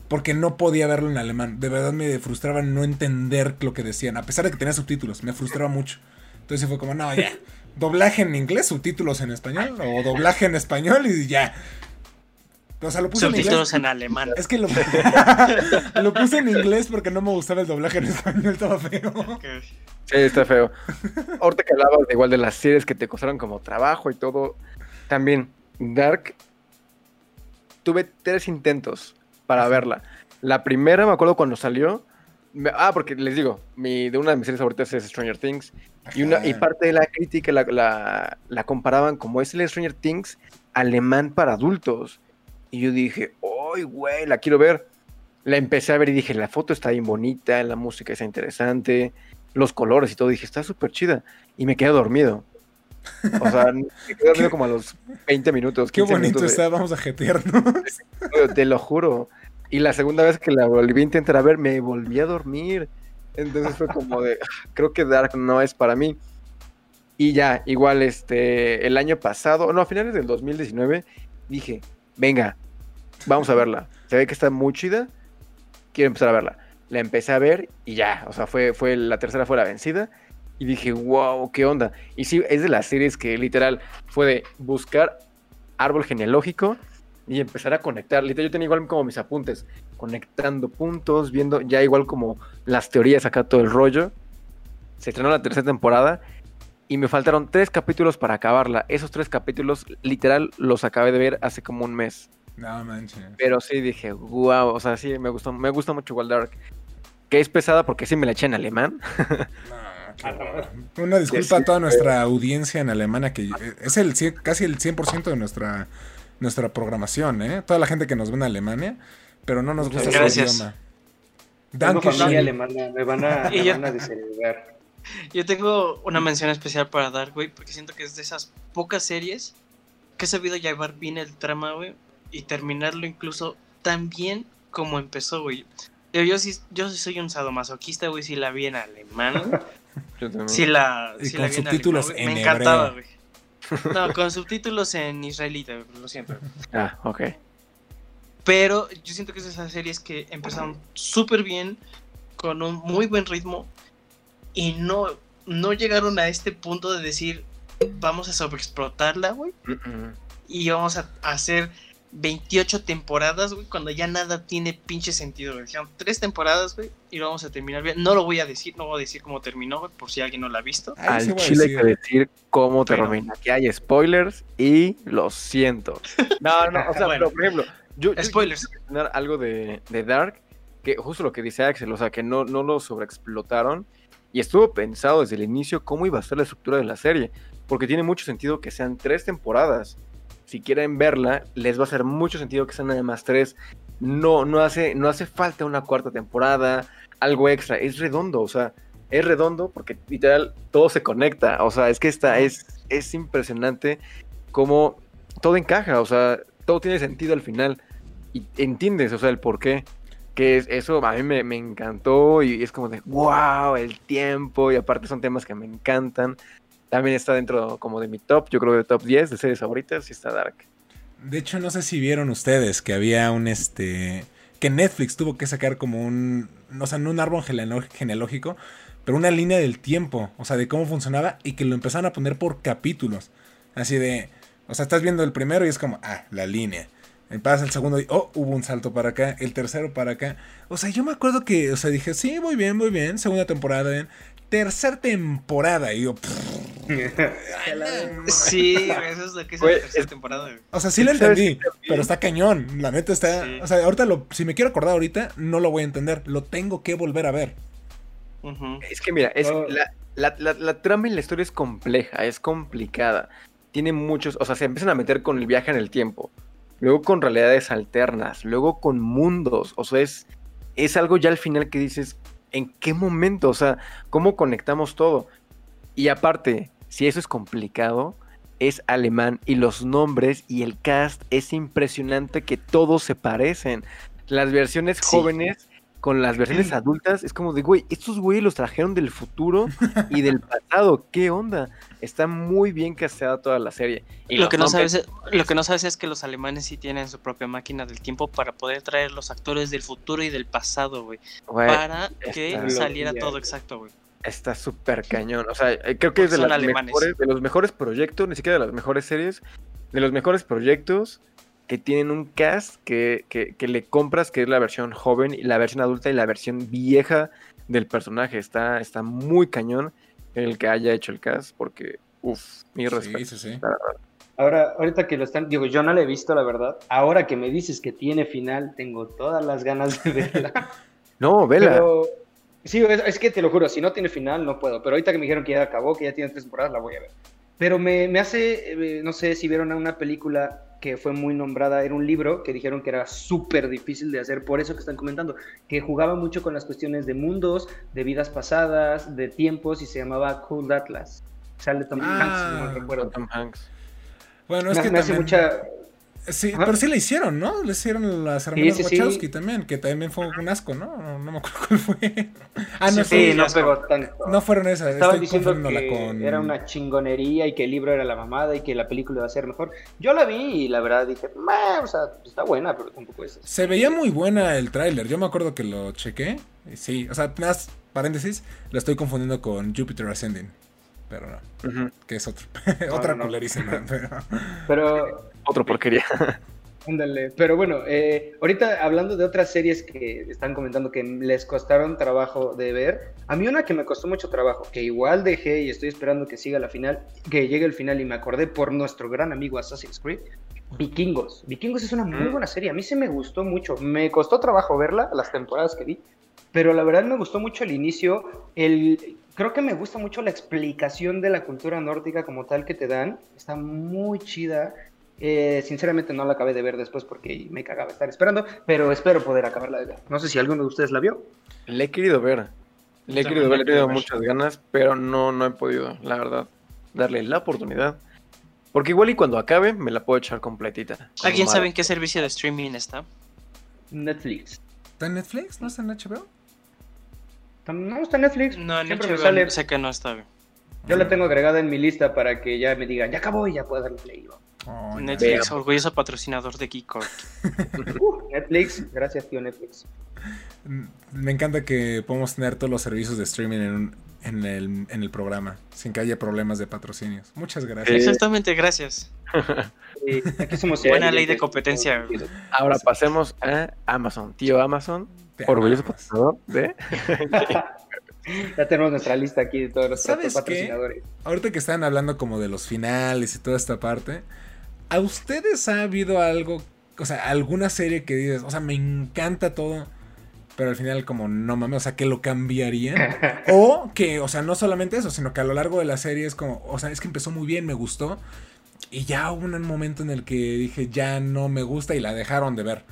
porque no podía verlo en alemán. De verdad me frustraba no entender lo que decían, a pesar de que tenía subtítulos, me frustraba mucho. Entonces fue como, no, ya, [LAUGHS] doblaje en inglés, subtítulos en español, o doblaje en español y ya. O sea, lo puse Subtítulos en, alemán. Es que lo, [LAUGHS] [LAUGHS] lo, puse en inglés porque no me gustaba el doblaje en español, estaba feo. Sí, está feo. Ahorita que hablabas de igual de las series que te costaron como trabajo y todo, también Dark, tuve tres intentos para verla. La primera me acuerdo cuando salió. ah, porque les digo, mi, de una de mis series favoritas es Stranger Things. Y, una, y parte de la crítica la, la, la comparaban como es el Stranger Things alemán para adultos. Y yo dije, ¡ay, güey! La quiero ver. La empecé a ver y dije, la foto está bien bonita, la música está interesante, los colores y todo. Dije, está súper chida. Y me quedé dormido. O sea, me quedé dormido como a los 20 minutos. Qué bonito está, vamos a jetearnos. Te lo juro. Y la segunda vez que la volví a intentar ver, me volví a dormir. Entonces fue como de, [LAUGHS] creo que Dark no es para mí. Y ya, igual este, el año pasado, no, a finales del 2019, dije, venga, vamos a verla. Se ve que está muy chida, quiero empezar a verla. La empecé a ver y ya, o sea, fue, fue la tercera fue la vencida. Y dije, wow, qué onda. Y sí, es de las series que literal fue de buscar árbol genealógico y empezar a conectar. Literal, yo tenía igual como mis apuntes, conectando puntos, viendo ya igual como las teorías acá, todo el rollo. Se estrenó la tercera temporada y me faltaron tres capítulos para acabarla. Esos tres capítulos, literal, los acabé de ver hace como un mes. No manches. Pero sí dije, wow, o sea, sí, me gustó, me gusta mucho Dark. Que es pesada porque sí me la eché en alemán. Una disculpa a toda nuestra audiencia en alemana, que es el casi el 100% de nuestra, nuestra programación, ¿eh? Toda la gente que nos ve en Alemania, pero no nos gusta su idioma. Familia alemana, me van a, [LAUGHS] me van a [LAUGHS] yo tengo una mención especial para Dark, güey, porque siento que es de esas pocas series que he sabido llevar bien el trama, güey, y terminarlo incluso tan bien como empezó, güey. Yo, yo sí, yo soy un sadomasoquista, güey, si la vi en alemán. Si la, con subtítulos en, Me encantaba, güey. No, con subtítulos en israelita, lo siento. Ah, ok. Pero yo siento que es de esas series que empezaron súper bien, con un muy buen ritmo, y no, no llegaron a este punto de decir, vamos a sobreexplotarla, güey. Y vamos a hacer 28 temporadas, güey, cuando ya nada tiene pinche sentido, güey. Dijeron tres temporadas, güey, y lo vamos a terminar bien. No lo voy a decir, no voy a decir cómo terminó, güey, por si alguien no la ha visto. Al chile hay que decir cómo termina. Aquí hay spoilers y lo siento. [LAUGHS] No, no, o sea, pero por ejemplo, yo, spoilers. algo de, de, Dark, que justo lo que dice Axel, o sea, que no, no lo sobreexplotaron y estuvo pensado desde el inicio cómo iba a ser la estructura de la serie, porque tiene mucho sentido que sean tres temporadas. Si quieren verla, les va a hacer mucho sentido que sean además tres. No, no hace, no hace falta una cuarta temporada, algo extra. Es redondo, o sea, es redondo porque literal todo se conecta. O sea, es que esta es, es impresionante cómo todo encaja, o sea, todo tiene sentido al final. Y entiendes, o sea, el por qué que eso a mí me, encantó y es como de, wow, el tiempo y aparte son temas que me encantan. También está dentro como de mi top, yo creo de top 10 de series favoritas y está Dark. De hecho, no sé si vieron ustedes que había un este que Netflix tuvo que sacar como un, o sea, no un árbol genealógico, pero una línea del tiempo, o sea, de cómo funcionaba y que lo empezaron a poner por capítulos. Así de, o sea, estás viendo el primero y es como, ah, la línea. Pasa el segundo y, oh, hubo un salto para acá, el tercero para acá. O sea, yo me acuerdo que, o sea, dije, sí, muy bien, muy bien, segunda temporada, bien. Tercer temporada, y yo, Sí, eso es lo que es la tercera temporada. O sea, sí lo entendí, pero está cañón. La neta está. O sea, ahorita lo, si me quiero acordar ahorita, no lo voy a entender. Lo tengo que volver a ver. Es que mira, es, la, la, trama y la historia es compleja, es complicada. Tiene muchos. O sea, se empiezan a meter con el viaje en el tiempo. Luego con realidades alternas. Luego con mundos. O sea, es, es algo ya al final que dices. ¿En qué momento? O sea, ¿cómo conectamos todo? Y aparte, si eso es complicado, es alemán y los nombres y el cast es impresionante que todos se parecen. Las versiones jóvenes con las versiones adultas es como de, güey, estos güeyes los trajeron del futuro y del [LAUGHS] pasado. ¿Qué onda? Está muy bien casteada toda la serie. Y lo que, no sabes, es, lo que no sabes es que los alemanes sí tienen su propia máquina del tiempo para poder traer los actores del futuro y del pasado, güey. para que saliera todo exacto, güey. Está súper cañón. O sea, eh, creo que es de, las mejores, de los mejores proyectos, ni siquiera de las mejores series, de los mejores proyectos que tienen un cast que, que, le compras, que es la versión joven, y la versión adulta y la versión vieja del personaje. Está, está muy cañón el que haya hecho el cast, porque, uff, mi respeto. Sí, sí, Ahora, ahorita que lo están, digo, yo no la he visto, la verdad. Ahora que me dices que tiene final, tengo todas las ganas de verla. [LAUGHS] no, vela. Sí, es, que te lo juro, si no tiene final, no puedo. Pero ahorita que me dijeron que ya acabó, que ya tiene tres temporadas, la voy a ver. Pero me, me hace, eh, no sé si vieron una película que fue muy nombrada, era un libro que dijeron que era súper difícil de hacer, por eso que están comentando, que jugaba mucho con las cuestiones de mundos, de vidas pasadas, de tiempos, y se llamaba Cool Atlas. Sale Tom Hanks, no ah, recuerdo. Tom Hanks. Bueno, es que me hace mucha Sí, pero sí le hicieron, ¿no? Le hicieron las hermanas Wachowski también, que también fue un asco, ¿no? No, me acuerdo [LAUGHS] cuál fue. Ah, no, sí, no pegó tanto. No fueron esas. Estaban diciendo que era una chingonería y que el libro era la mamada y que la película iba a ser mejor. Yo la vi y la verdad dije, o sea, está buena, pero tampoco es. Se veía muy buena el tráiler. Yo me acuerdo que lo chequé. Sí, o sea, más paréntesis, lo estoy confundiendo con Jupiter Ascending pero no. Que es otro, [LAUGHS] otra no, [LAUGHS] Pero. Otro porquería. [LAUGHS] Ándale. Pero bueno, eh, ahorita hablando de otras series que están comentando que les costaron trabajo de ver, a mí una que me costó mucho trabajo, que igual dejé y estoy esperando que siga la final, que llegue el final y me acordé por nuestro gran amigo Assassin's Creed, Vikingos. Vikingos es una muy mm. buena serie, a mí se me gustó mucho, me costó trabajo verla, las temporadas que vi, pero la verdad me gustó mucho el inicio, el, creo que me gusta mucho la explicación de la cultura nórdica como tal que te dan, está muy chida. Eh, sinceramente no la acabé de ver después porque me cagaba estar esperando, pero espero poder acabarla de ver. No sé si alguno de ustedes la vio. Le he querido ver. Le he querido ver, le he tenido muchas ganas, pero no, no he podido, la verdad, darle la oportunidad. Porque igual y cuando acabe me la puedo echar completita. ¿Alguien sabe en qué servicio de streaming está? Netflix. ¿Está en Netflix? ¿No está en HBO? No, está en Netflix. No, en Siempre me sale. sé que no está. Yo la tengo agregada en mi lista para que ya me digan, ya acabó y ya puedo darle play. Netflix, orgulloso patrocinador de Geekcore. [LAUGHS] uh, Netflix, gracias tío Netflix. Mm, me encanta que podamos tener todos los servicios de streaming en, el, programa, sin que haya problemas de patrocinios. Muchas gracias. Exactamente, gracias. [LAUGHS] aquí somos Buena ley de competencia. Ahora pasemos a Amazon. Tío Amazon, orgulloso patrocinador de... [LAUGHS] [LAUGHS] Ya tenemos nuestra lista aquí de todos los patrocinadores. Ahorita que están hablando como de los finales y toda esta parte, ¿a ustedes ha habido algo, o sea, alguna serie que dices, o sea, me encanta todo, pero al final como no mames, o sea, que lo cambiaría? [LAUGHS] o que, o sea, no solamente eso, sino que a lo largo de la serie es como, o sea, es que empezó muy bien, me gustó, y ya hubo un momento en el que dije, ya no me gusta y la dejaron de ver.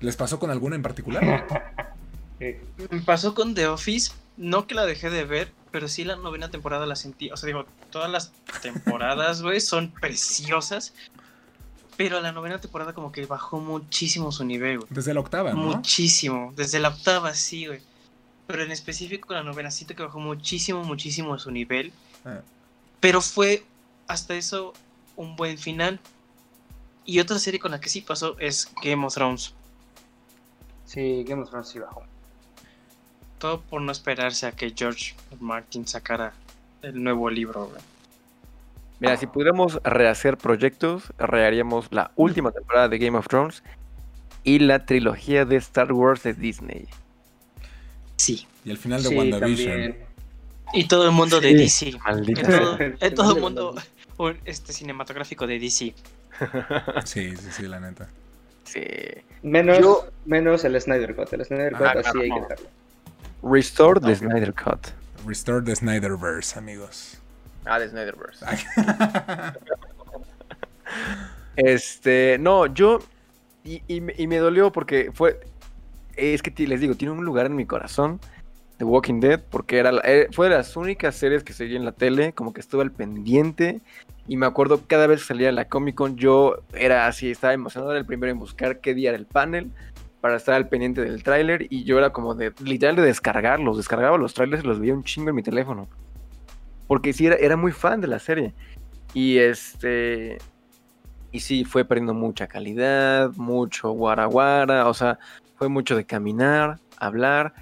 ¿Les pasó con alguna en particular? [LAUGHS] Me pasó con The Office, no que la dejé de ver, pero sí la novena temporada la sentí. O sea, digo, todas las temporadas, güey, son preciosas. Pero la novena temporada como que bajó muchísimo su nivel, güey. Desde la octava, ¿no? Muchísimo. Desde la octava, sí, güey. Pero en específico la novena siento que bajó muchísimo, muchísimo su nivel. Ah. Pero fue hasta eso un buen final. Y otra serie con la que sí pasó es Game of Thrones. Sí, Game of Thrones sí bajó. Todo por no esperarse a que George Martin sacara el nuevo libro. Mira, si pudiéramos rehacer proyectos, reharíamos la última temporada de Game of Thrones y la trilogía de Star Wars de Disney. Sí. Y el final de WandaVision. Y todo el mundo de DC. Maldita. Todo, el mundo este cinematográfico de DC. [LAUGHS] Sí, sí, sí, la neta. Sí. Menos, menos el Snyder Cut. El Snyder Cut así hay que dejarlo. Restore the Snyder Cut. Restore the Snyderverse, amigos. Ah, the Snyderverse. [LAUGHS] este, no, yo. Y, y, me dolió porque fue. Es que les digo, tiene un lugar en mi corazón. The Walking Dead, porque era eh, fue de las únicas series que seguí en la tele, como que estuve al pendiente. Y me acuerdo cada vez que salía la Comic Con, yo era así, estaba emocionado, era el primero en buscar qué día era el panel para estar al pendiente del tráiler. Y yo era como de, literal, de descargarlos. Descargaba los trailers y los veía un chingo en mi teléfono. Porque sí, era, era muy fan de la serie. Y este. Y sí, fue perdiendo mucha calidad, mucho guaraguara, o sea, fue mucho de caminar, hablar.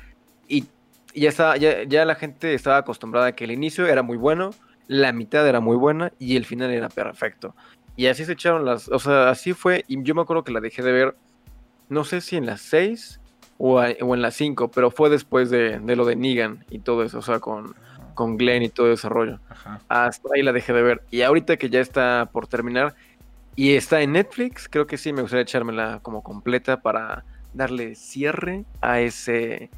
Y ya, estaba, ya, ya la gente estaba acostumbrada a que el inicio era muy bueno, la mitad era muy buena y el final era perfecto. Y así se echaron las. O sea, así fue. Y yo me acuerdo que la dejé de ver, no sé si en las 6 o, o en las 5, pero fue después de, de lo de Negan y todo eso, o sea, con con Glenn y todo ese rollo. Hasta ahí la dejé de ver. Y ahorita que ya está por terminar y está en Netflix, creo que sí me gustaría echármela como completa para darle cierre a ese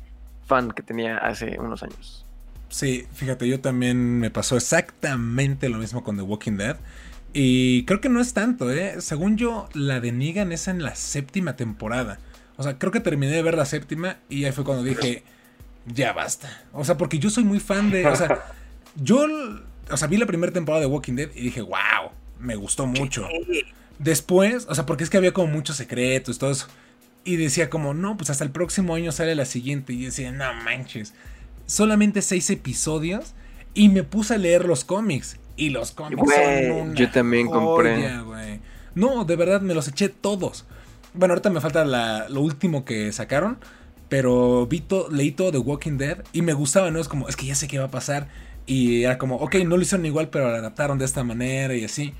fan que tenía hace unos años. Sí, fíjate, yo también me pasó exactamente lo mismo con The Walking Dead. Y creo que no es tanto, ¿eh? Según yo, la de Negan es en la séptima temporada. O sea, creo que terminé de ver la séptima y ahí fue cuando dije, ya basta. O sea, porque yo soy muy fan de. O sea, [LAUGHS] yo. O sea, vi la primera temporada de Walking Dead y dije, wow, me gustó mucho. Después, o sea, porque es que había como muchos secretos, todo eso. Y decía como, no, pues hasta el próximo año sale la siguiente. Y decía, no manches. Solamente seis episodios. Y me puse a leer los cómics. Y los cómics son una Yo también compré. No, de verdad, me los eché todos. Bueno, ahorita me falta lo último que sacaron. Pero vi leí todo The Walking Dead y me gustaba, ¿no? Es como, es que ya sé qué va a pasar. Y era como, ok, no lo hicieron igual, pero lo adaptaron de esta manera y así.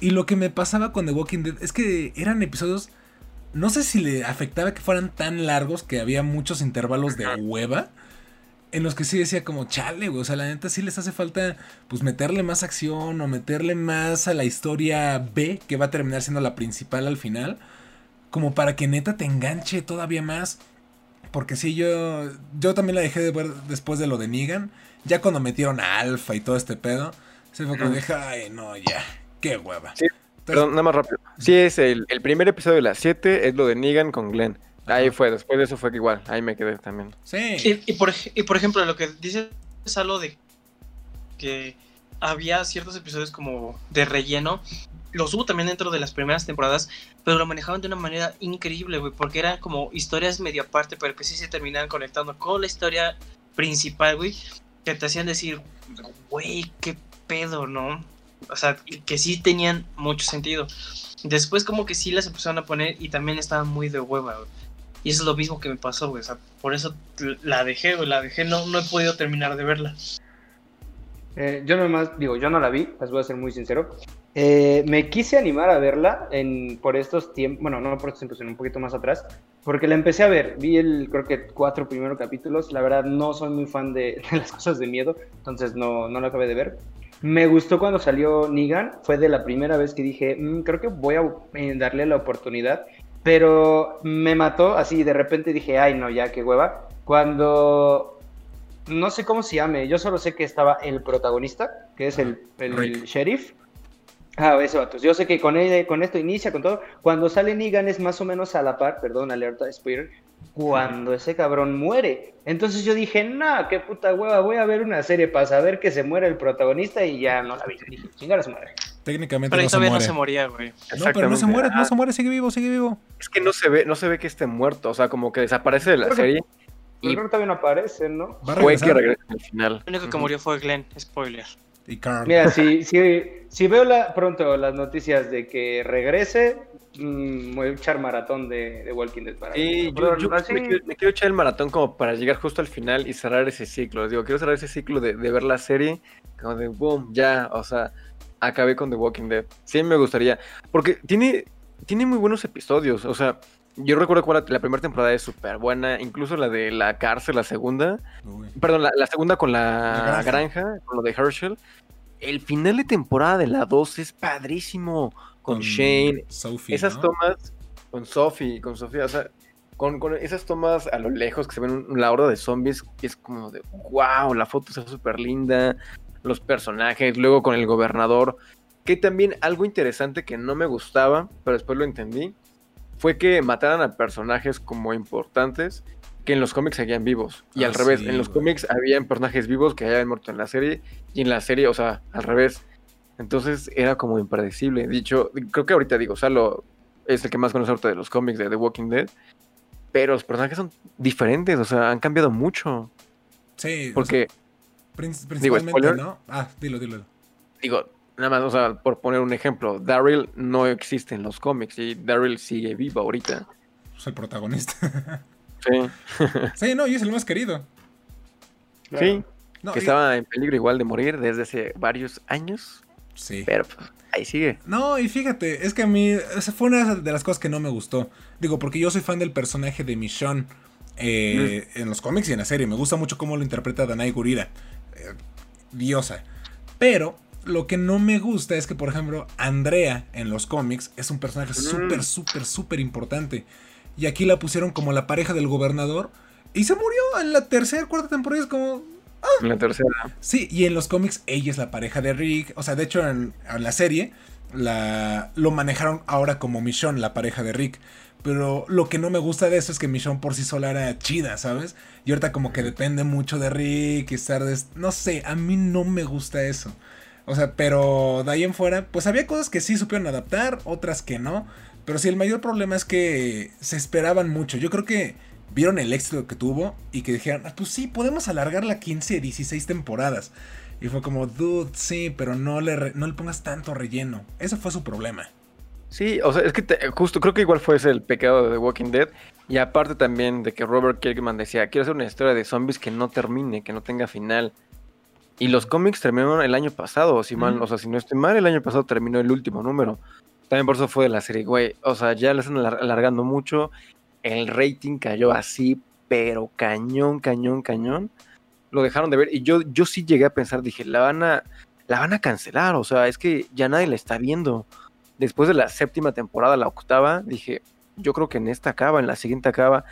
Y lo que me pasaba con The Walking Dead es que eran episodios. No sé si le afectaba que fueran tan largos que había muchos intervalos de hueva. En los que sí decía como, chale, güey. O sea, la neta sí les hace falta, pues, meterle más acción o meterle más a la historia B, que va a terminar siendo la principal al final. Como para que neta te enganche todavía más. Porque sí, yo, yo también la dejé de ver después de lo de Negan. Ya cuando metieron a Alpha y todo este pedo, se fue como dije, ay, no, ya, qué hueva. Sí, perdón, nada más rápido. Sí, es el, primer episodio de las 7, es lo de Negan con Glenn. Ahí fue, después de eso fue que igual, ahí me quedé también. Sí. Y, por, y por ejemplo, lo que dices es algo de que había ciertos episodios como de relleno los hubo también dentro de las primeras temporadas, pero lo manejaban de una manera increíble, güey, porque eran como historias medio aparte, pero que sí se terminaban conectando con la historia principal, güey, que te hacían decir, güey, qué pedo, ¿no? O sea, que sí tenían mucho sentido. Después como que sí las empezaron a poner y también estaban muy de hueva, güey. Y eso es lo mismo que me pasó, güey. O sea, por eso la dejé, güey. La dejé, no, no he podido terminar de verla. Eh, yo nomás, digo, yo no la vi, les voy a ser muy sincero. Eh, me quise animar a verla en, por estos tiempos, bueno, no por estos tiempos, sino un poquito más atrás, porque la empecé a ver. Vi el, creo que cuatro primeros capítulos. La verdad, no soy muy fan de, [LAUGHS] las cosas de miedo, entonces no, no lo acabé de ver. Me gustó cuando salió Negan, fue de la primera vez que dije, mm, creo que voy a eh, darle la oportunidad, pero me mató así, de repente dije, ay, no, ya, qué hueva. Cuando no sé cómo se llame, yo solo sé que estaba el protagonista, que es el, el sheriff, Ah, ese vato. Yo sé que con, él, con esto inicia, con todo. Cuando sale Negan es más o menos a la par, perdón, alerta spoiler, cuando ese cabrón muere. Entonces yo dije, no, qué puta hueva, voy a ver una serie para saber que se muere el protagonista y ya no la vi. Dije, chingada se muere. Técnicamente pero no, se muere. no se moría, güey. No, pero no se muere, no se muere, sigue vivo, sigue vivo. Es que no se ve, no se ve que esté muerto, o sea, como que desaparece de la serie. y creo que todavía no aparece, ¿no? Fue que regresa al final. Lo único que murió fue Glenn, spoiler. Y Carl. Mira, si, si, si veo la, pronto las noticias de que regrese, mmm, voy a echar maratón de, de Walking Dead para Sí, yo, yo me, quiero, me, quiero, echar el maratón como para llegar justo al final y cerrar ese ciclo. Digo, quiero cerrar ese ciclo de, de ver la serie, como de boom, ya, o sea, acabé con The Walking Dead. Sí, me gustaría. Porque tiene, tiene muy buenos episodios. O sea, yo recuerdo que la, la primera temporada es súper buena. Incluso la de la cárcel, la segunda. Uy. Perdón, la, la, segunda con la, la granja. granja, con lo de Herschel. El final de temporada de la 2 es padrísimo. Con, con Shane. Sophie, esas ¿no? tomas. Con Sophie, con Sofía. O sea, con, con, esas tomas a lo lejos que se ven la horda de zombies. Es como de wow, la foto está súper linda los personajes, luego con el gobernador, que también algo interesante que no me gustaba, pero después lo entendí, fue que mataran a personajes como importantes que en los cómics seguían vivos. Y ah, al revés, sí, en los güey. cómics habían personajes vivos que habían muerto en la serie, y en la serie, o sea, al revés. Entonces era como impredecible. Dicho, creo que ahorita digo, Salo es el que más conoce ahorita de los cómics de The Walking Dead, pero los personajes son diferentes, o sea, han cambiado mucho. Sí, porque... O sea Principalmente, digo, ¿no? Ah, dilo, dilo. Digo, nada más, o sea, por poner un ejemplo, Daryl no existe en los cómics y Daryl sigue vivo ahorita. Es el protagonista. [LAUGHS] Sí. [LAUGHS] sí, no, y es el más querido. Claro. Sí. No, que y... estaba en peligro igual de morir desde hace varios años. Sí. Pero pues, ahí sigue. No, y fíjate, es que a mí esa fue una de las cosas que no me gustó. Digo, porque yo soy fan del personaje de Michonne. Eh, mm. en los cómics y en la serie. Me gusta mucho cómo lo interpreta Danai Gurira. Diosa. Pero lo que no me gusta es que, por ejemplo, Andrea en los cómics es un personaje súper, mm. súper, súper importante. Y aquí la pusieron como la pareja del gobernador. Y se murió en la tercera, cuarta temporada. Es como. Ah. En la tercera. Sí, y en los cómics ella es la pareja de Rick. O sea, de hecho, en, en la serie la, lo manejaron ahora como Michonne, la pareja de Rick. Pero lo que no me gusta de eso es que Michonne por sí sola era chida, ¿sabes? Y ahorita como que depende mucho de Rick y estar de... No sé, a mí no me gusta eso. O sea, pero de ahí en fuera, pues había cosas que sí supieron adaptar, otras que no. Pero sí, el mayor problema es que se esperaban mucho. Yo creo que vieron el éxito que tuvo y que dijeron, ah, pues sí, podemos alargarla 15, 16 temporadas. Y fue como, dude, sí, pero no le, no le pongas tanto relleno. Ese fue su problema. Sí, o sea, es que te, justo creo que igual fue ese el pecado de The Walking Dead. Y aparte también de que Robert Kirkman decía, quiero hacer una historia de zombies que no termine, que no tenga final. Y los cómics terminaron el año pasado, si mal, mm. o sea, si no estoy mal, el año pasado terminó el último número. También por eso fue de la serie, güey. O sea, ya le están alargando mucho. El rating cayó así, pero cañón, cañón, cañón. Lo dejaron de ver. Y yo, yo sí llegué a pensar, dije, la van a, la van a cancelar. O sea, es que ya nadie la está viendo después de la séptima temporada, la octava, dije, yo creo que en esta acaba, en la siguiente acaba.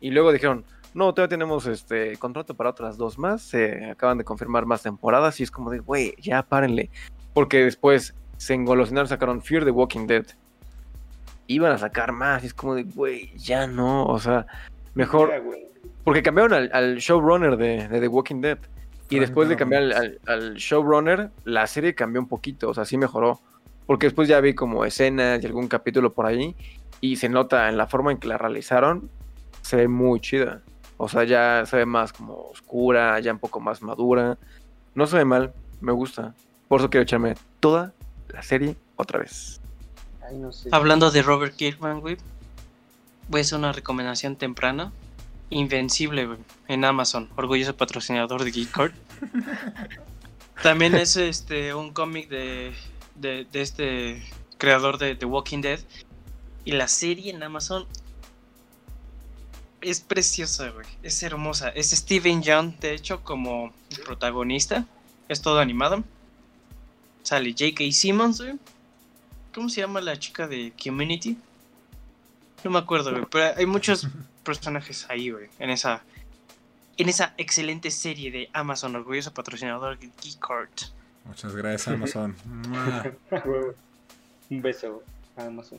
Y luego dijeron, no, todavía tenemos este contrato para otras dos más. Se acaban de confirmar más temporadas. Y es como de, güey, ya párenle. Porque después se engolosinaron, sacaron Fear the Walking Dead. Iban a sacar más. Y es como de, güey, ya no. O sea, mejor. Porque cambiaron al, al showrunner de, de, The Walking Dead. Y después de cambiar al, al, al showrunner, la serie cambió un poquito. O sea, sí mejoró. Porque después ya vi como escenas y algún capítulo por ahí. Y se nota en la forma en que la realizaron. Se ve muy chida. O sea, ya se ve más como oscura, ya un poco más madura. No se ve mal, me gusta. Por eso quiero echarme toda la serie otra vez. Ay, no sé. Hablando de Robert Kirkman, güey. Voy a hacer una recomendación temprana. Invencible, güey. En Amazon. Orgulloso patrocinador de Geekart. [LAUGHS] También es este un cómic de de, de, este creador de The Walking Dead. Y la serie en Amazon es preciosa, güey. Es hermosa. Es Steven Young, de hecho, como protagonista. Es todo animado. Sale J.K. Simmons, güey. ¿Cómo se llama la chica de Community? No me acuerdo, güey. Pero hay muchos [LAUGHS] personajes ahí, güey. En esa, en esa excelente serie de Amazon, orgulloso patrocinador de Geekart. Muchas gracias, Amazon. [LAUGHS] un beso a Amazon.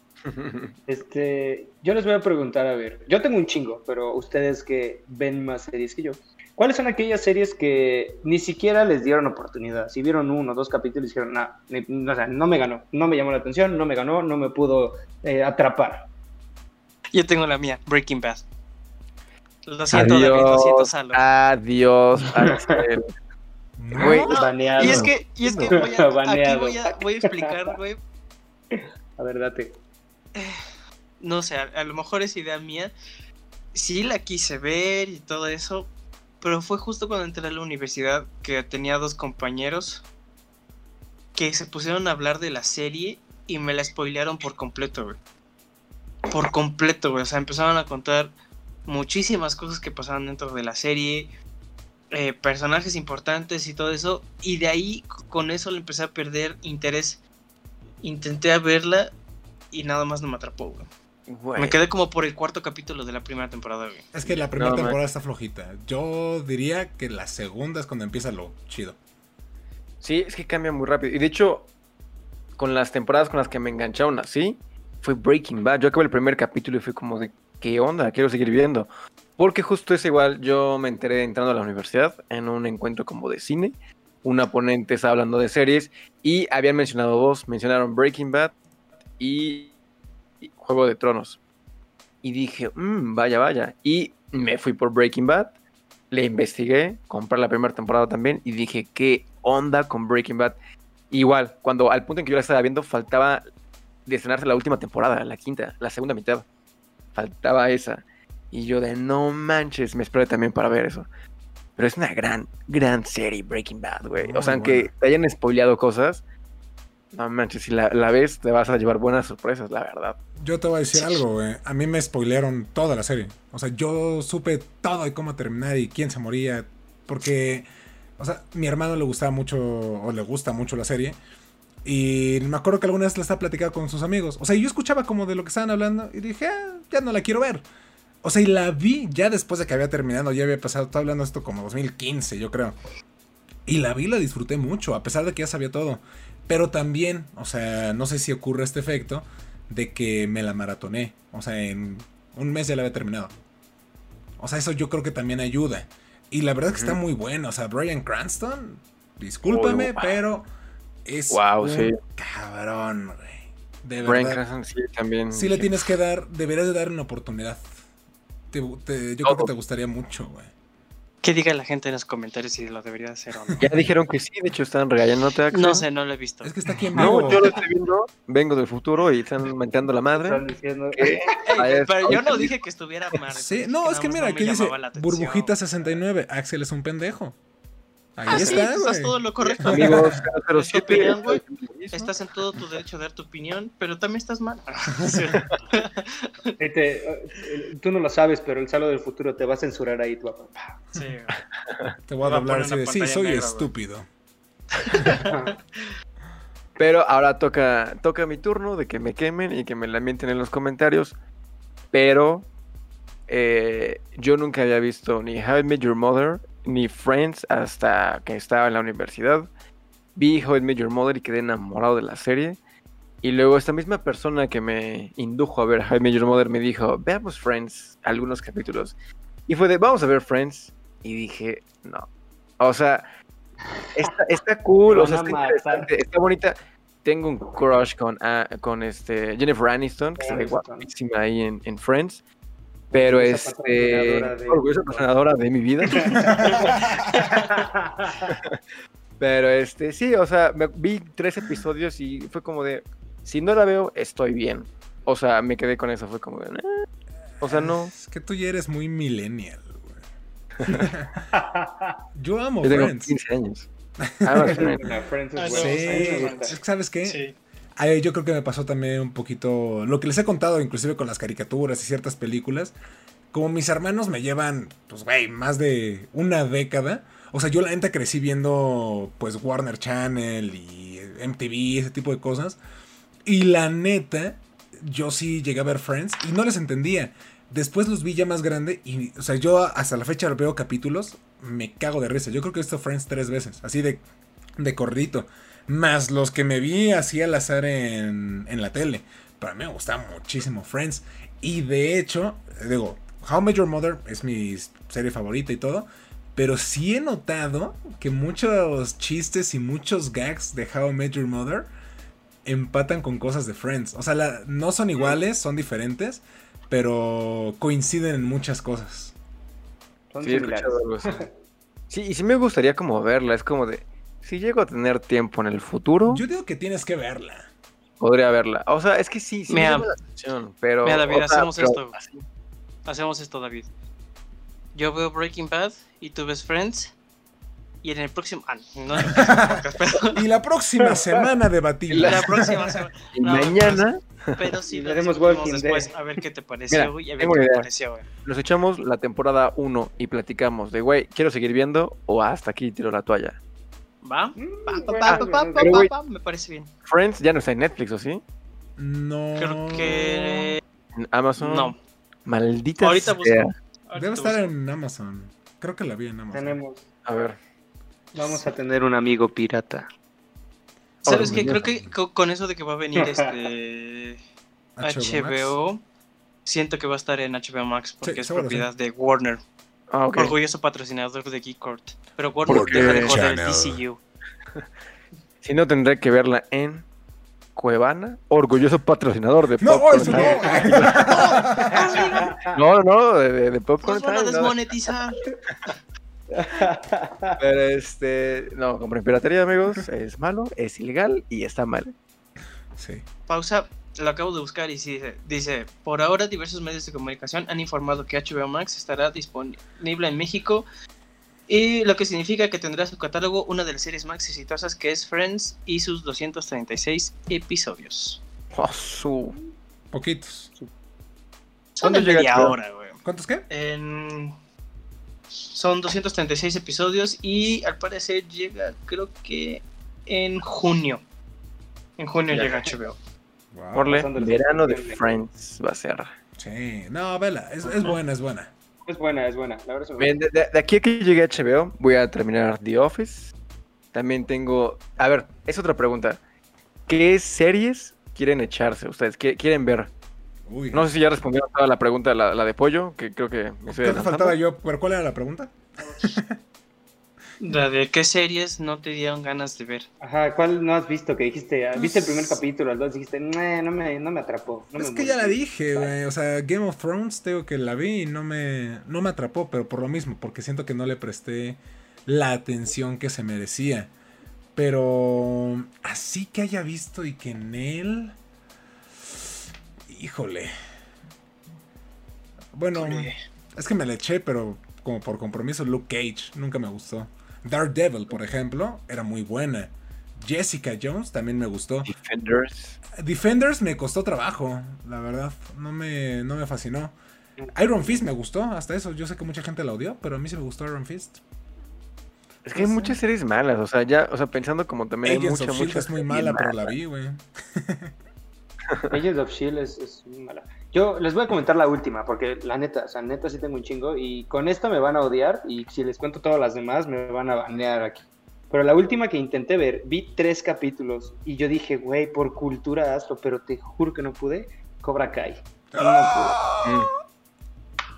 Este, yo les voy a preguntar, a ver, yo tengo un chingo, pero ustedes que ven más series que yo, ¿cuáles son aquellas series que ni siquiera les dieron oportunidad? Si vieron uno o dos capítulos y dijeron, nah, no, o sea, no me ganó, no me llamó la atención, no me ganó, no me pudo eh, atrapar. Yo tengo la mía, Breaking Bad. Lo siento, Adiós. David, lo siento, Salo. Adiós, Axel. Güey, baneado. Y es que, y es que voy a, aquí [LAUGHS] voy a, voy a explicar, güey. A ver, date. [SIGHS] No sé, a, lo mejor es idea mía. Sí la quise ver y todo eso, pero fue justo cuando entré a la universidad que tenía dos compañeros que se pusieron a hablar de la serie y me la spoilearon por completo, güey. Por completo, güey. O sea, empezaron a contar muchísimas cosas que pasaban dentro de la serie, eh, personajes importantes y todo eso. Y de ahí, con eso le empecé a perder interés. Intenté verla y nada más no me atrapó, güey. Me quedé como por el cuarto capítulo de la primera temporada, güey. Es que la primera temporada está flojita. Yo diría que la segunda es cuando empieza lo chido. Sí, es que cambia muy rápido. Y de hecho, con las temporadas con las que me engancharon así, fue Breaking Bad. Yo acabé el primer capítulo y fui como de, ¿qué onda? Quiero seguir viendo. Porque justo es igual, yo me enteré entrando a la universidad en un encuentro como de cine. Una ponente estaba hablando de series y habían mencionado dos. Mencionaron Breaking Bad y Juego de Tronos. Y dije, mmm, vaya, vaya. Y me fui por Breaking Bad. Le investigué, compré la primera temporada también y dije, ¿qué onda con Breaking Bad? Igual, cuando al punto en que yo la estaba viendo, faltaba de estrenarse la última temporada, la quinta, la segunda mitad. Faltaba esa. Y yo de no manches, me esperé también para ver eso. Pero es una gran, gran serie Breaking Bad, güey. o sea, aunque te hayan spoileado cosas, no manches, si la, ves, te vas a llevar buenas sorpresas, la verdad. Yo te voy a decir algo, güey. A mí me spoilearon toda la serie. O sea, yo supe todo de cómo terminar y quién se moría. Porque, o sea, mi hermano le gustaba mucho, o le gusta mucho la serie. Y me acuerdo que alguna vez la estaba platicando con sus amigos. O sea, yo escuchaba como de lo que estaban hablando y dije, ah, ya no la quiero ver. O sea, y la vi ya después de que había terminado, ya había pasado, estaba hablando esto como 2015, yo creo. Y la vi, la disfruté mucho, a pesar de que ya sabía todo. Pero también, o sea, no sé si ocurre este efecto de que me la maratoné. O sea, en un mes ya la había terminado. O sea, eso yo creo que también ayuda. Y la verdad es que está muy bueno. O sea, Brian Cranston, discúlpame, pero es wow, sí. cabrón, güey. De Brian Cranston sí también. Sí le tienes que dar, deberías de darle una oportunidad. Yo creo que te gustaría mucho, güey. Que diga la gente en los comentarios si lo debería hacer o no. Ya dijeron que sí, de hecho están regañándote. No sé, no lo he visto. Es que está aquí en vivo. No, yo lo estoy viendo, vengo del futuro y están mentando la madre. Están diciendo... pero yo no dije que estuviera mal. Sí, no, es que mira, aquí dice Burbujita 69, Axel es un pendejo. Ahí ah, está, sí, estás todo lo correcto. Amigos, Estás en todo tu derecho de dar tu opinión, pero también estás mal. [LAUGHS] Este, tú no lo sabes, pero el Salo del futuro te va a censurar ahí, tu papá. Sí. Te voy a hablar así de, sí, soy estúpido. [LAUGHS] pero ahora toca, toca mi turno de que me quemen y que me lamenten en los comentarios. Pero eh, yo nunca había visto ni How I Met Your Mother ni Friends hasta que estaba en la universidad. Vi How I Met Your Mother y quedé enamorado de la serie. Y luego esta misma persona que me indujo a ver How I Met Your Mother me dijo, veamos Friends, algunos capítulos. Y fue de, vamos a ver Friends. Y dije, no. O sea, está, cool, o sea, está, bonita. Tengo un crush con, ah, con este Jennifer Aniston, que se ve guapísima ahí en, en Friends. Pero este. Orgullosa patrocinadora de mi vida. [LAUGHS] Pero este, sí, o sea, me, vi tres episodios y fue como de. Si no la veo, estoy bien. O sea, me quedé con eso, fue como de. o sea, no. Es que tú ya eres muy millennial, güey. [LAUGHS] Yo amo Yo tengo Friends. 15 años. [LAUGHS] Ah, Friends. sí, ¿sabes qué? Sí yo creo que me pasó también un poquito lo que les he contado, inclusive con las caricaturas y ciertas películas. Como mis hermanos me llevan, pues, güey, más de una década. O sea, yo la neta crecí viendo, pues, Warner Channel y MTV, ese tipo de cosas. Y la neta, yo sí llegué a ver Friends y no les entendía. Después los vi ya más grande y, o sea, yo hasta la fecha veo capítulos, me cago de risa. Yo creo que he visto Friends tres veces, así de, de corridito más los que me vi así al azar en, en la tele. Para mí me gustaba muchísimo Friends. Y de hecho, digo, How I Your Mother es mi serie favorita y todo. Pero sí he notado que muchos chistes y muchos gags de How I Met Your Mother empatan con cosas de Friends. O sea, no son iguales, son diferentes, pero coinciden en muchas cosas. sí, [LAUGHS] Sí, y sí me gustaría como verla, es como de, si llego a tener tiempo en el futuro... Yo digo que tienes que verla. Podría verla. O sea, es que sí, sí me, llama la atención, pero... Mira, David, hacemos esto. Hacemos esto, David. Yo veo Breaking Bad y tú ves Friends. Y en el próximo. Ah, y la próxima semana debatimos. Y la próxima semana. Y mañana. Pero sí, lo después a ver qué te pareció, y a ver qué te pareció, güey. Nos echamos la temporada 1 y platicamos de, güey, quiero seguir viendo o hasta aquí tiro la toalla. ¿Va? Va, me parece bien. Friends ya no está en Netflix, ¿o sí? No. Creo que. ¿En Amazon? No. Maldita Ahorita sea. Debe estar en Amazon. Creo que la vi en Amazon. Tenemos. A ver. Vamos a tener un amigo pirata. ¿Sabes qué? Creo que con eso de que va a venir [LAUGHS] este HBO, siento que va a estar en HBO Max porque es propiedad de Warner. Ah, okay. Orgulloso patrocinador de Geek Court. Pero Warner deja de joder el DCU. si no, tendré que verla en Cuevana, orgulloso patrocinador de no, eso [LAUGHS] no. no, no, de, de Popcorn Nos van a desmonetizar. Pero este, no, compren piratería, amigos, es malo, es ilegal y está mal. Sí. Pausa, lo acabo de buscar y dice, dice, por ahora diversos medios de comunicación han informado que HBO Max estará disponible en México y lo que significa que tendrá su catálogo una de las series más exitosas que es Friends y sus 236 episodios. Oh, su... Poquitos. Son de media hora, güey. ¿Cuántos qué? En... Son 236 episodios y al parecer llega, creo que en junio. En junio llega HBO. Wow. Por verano de Friends va a ser. Sí, no, vela, es, es buena, es buena. Es buena, es buena. La verdad Bien, de, aquí a que llegue a HBO, voy a terminar The Office. También tengo. A ver, es otra pregunta. ¿Qué series quieren echarse ustedes? ¿Qué quieren ver? Uy. No sé si ya respondieron a la pregunta, la, la de pollo, que creo que me ¿Qué te faltaba yo? ¿Pero cuál era la pregunta? [LAUGHS] La de qué series no te dieron ganas de ver. Ajá, ¿cuál no has visto? Que dijiste, ah, viste el primer pues capítulo, al dos dijiste, no me, no me atrapó. es que ya la dije, güey. O sea, Game of Thrones, tengo que la vi y no me, no me atrapó, pero por lo mismo, porque siento que no le presté la atención que se merecía. Pero así que haya visto y que en él. Híjole. Bueno, es que me le eché, pero como por compromiso, Luke Cage. Nunca me gustó. Daredevil, por ejemplo, era muy buena. Jessica Jones también me gustó. Defenders. Defenders me costó trabajo, la verdad. No me, no me fascinó. Iron Fist me gustó, hasta eso. Yo sé que mucha gente la odió, pero a mí sí me gustó Iron Fist. Es que hay muchas series malas, o sea, ya, o sea, pensando como también hay mucha, mucha. es muy mala, pero la vi, güey. Agents of Shield es, es muy mala. Yo les voy a comentar la última, porque la neta, o sea, neta sí tengo un chingo y con esta me van a odiar y si les cuento todas las demás me van a banear aquí. Pero la última que intenté ver, vi tres capítulos y yo dije, güey, por cultura hazlo, pero te juro que no pude. Cobra Kai.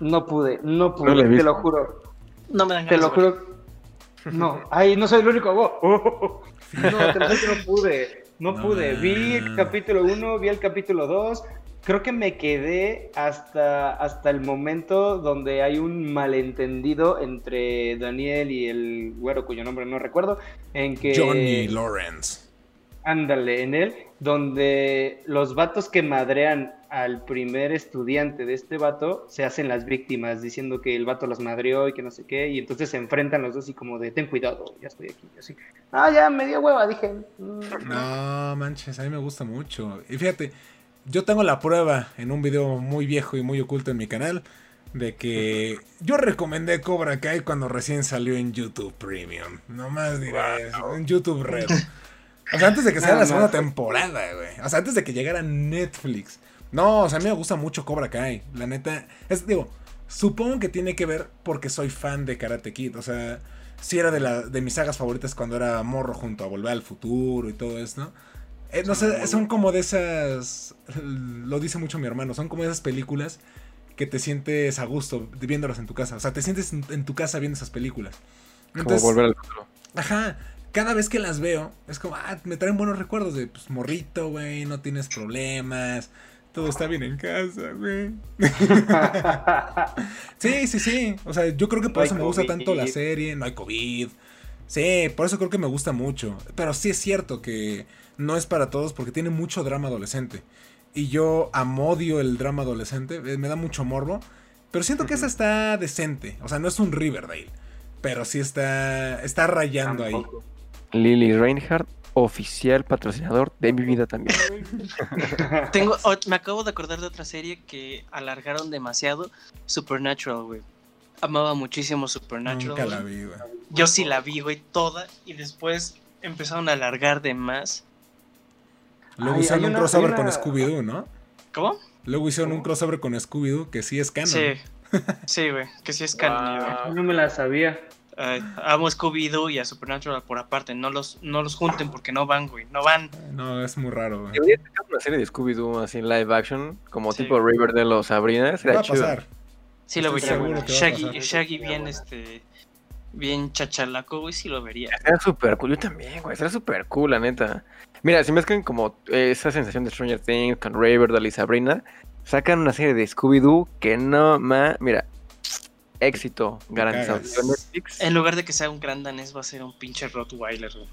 No pude. No pude, te lo juro. No me dan Te lo juro. No, ay, no soy el único. [LAUGHS] No, te lo juro que no pude. No, pude. Vi el capítulo 1, vi el capítulo 2, creo que me quedé hasta, hasta el momento donde hay un malentendido entre Daniel y el güero cuyo nombre no recuerdo, en que... Johnny Lawrence. Ándale, en él, donde los vatos que madrean al primer estudiante de este vato se hacen las víctimas, diciendo que el vato los madreó y que no sé qué, y entonces se enfrentan los dos y como de, ten cuidado, ya estoy aquí, así. Ah, ya, me dio hueva, dije. Mm, no, manches, a mí me gusta mucho. Y fíjate, yo tengo la prueba en un video muy viejo y muy oculto en mi canal de que yo recomendé Cobra Kai cuando recién salió en YouTube Premium. No más diré eso, en YouTube Red. O sea, antes de que sea la segunda temporada, güey. O sea, antes de que llegara Netflix. No, o sea, a mí me gusta mucho Cobra Kai. La neta, es, digo, supongo que tiene que ver porque soy fan de Karate Kid. O sea, sí era de, la, de mis sagas favoritas cuando era morro junto a Volver al Futuro y todo esto. Eh, no sé, son como de esas. Lo dice mucho mi hermano. Son como esas películas que te sientes a gusto viéndolas en tu casa. O sea, te sientes en, tu casa viendo esas películas. como volver al futuro. Ajá. Cada vez que las veo, es como, ah, me traen buenos recuerdos de pues, morrito, güey, no tienes problemas. todo está bien en casa, güey. [LAUGHS] sí, sí, sí. O sea, yo creo que por eso me gusta tanto la serie. No hay COVID. Sí, por eso creo que me gusta mucho. Pero sí es cierto que no es para todos porque tiene mucho drama adolescente. Y yo amodio el drama adolescente. Eh, me da mucho morbo. Pero siento que esa está decente. O sea, no es un Riverdale. Pero sí está, está rayando ahí. Lily Reinhardt oficial patrocinador de mi vida también. [LAUGHS] Tengo, me acabo de acordar de otra serie que alargaron demasiado, Supernatural, güey. Amaba muchísimo Supernatural. Nunca la vi, güey. Yo sí la vi, güey, toda, y después empezaron a alargar de más. Luego hicieron un crossover con Scooby-Doo, ¿no? ¿Cómo? Luego hicieron un crossover con Scooby-Doo, que sí es canon. Sí, [LAUGHS] sí, güey, que sí es canon. No me la sabía amo Scooby-Doo y a Supernatural por aparte. No los, no los junten porque no van, güey. No van. No, es muy raro, güey. Debería una serie de Scooby-Doo así en live action, como tipo Riverdale o Sabrina. Sería va a pasar. Sí, lo vería, Shaggy, Shaggy bien, este. Bien chachalaco, güey, sí lo vería. Sería súper cool. Yo también, güey. Sería súper cool, la neta. Mira, si mezclan como esa sensación de Stranger Things con Riverdale y Sabrina, sacan una serie de Scooby-Doo que no ma. Mira, éxito garantizado. En lugar de que sea un gran danés, va a ser un pinche Rottweiler, güey.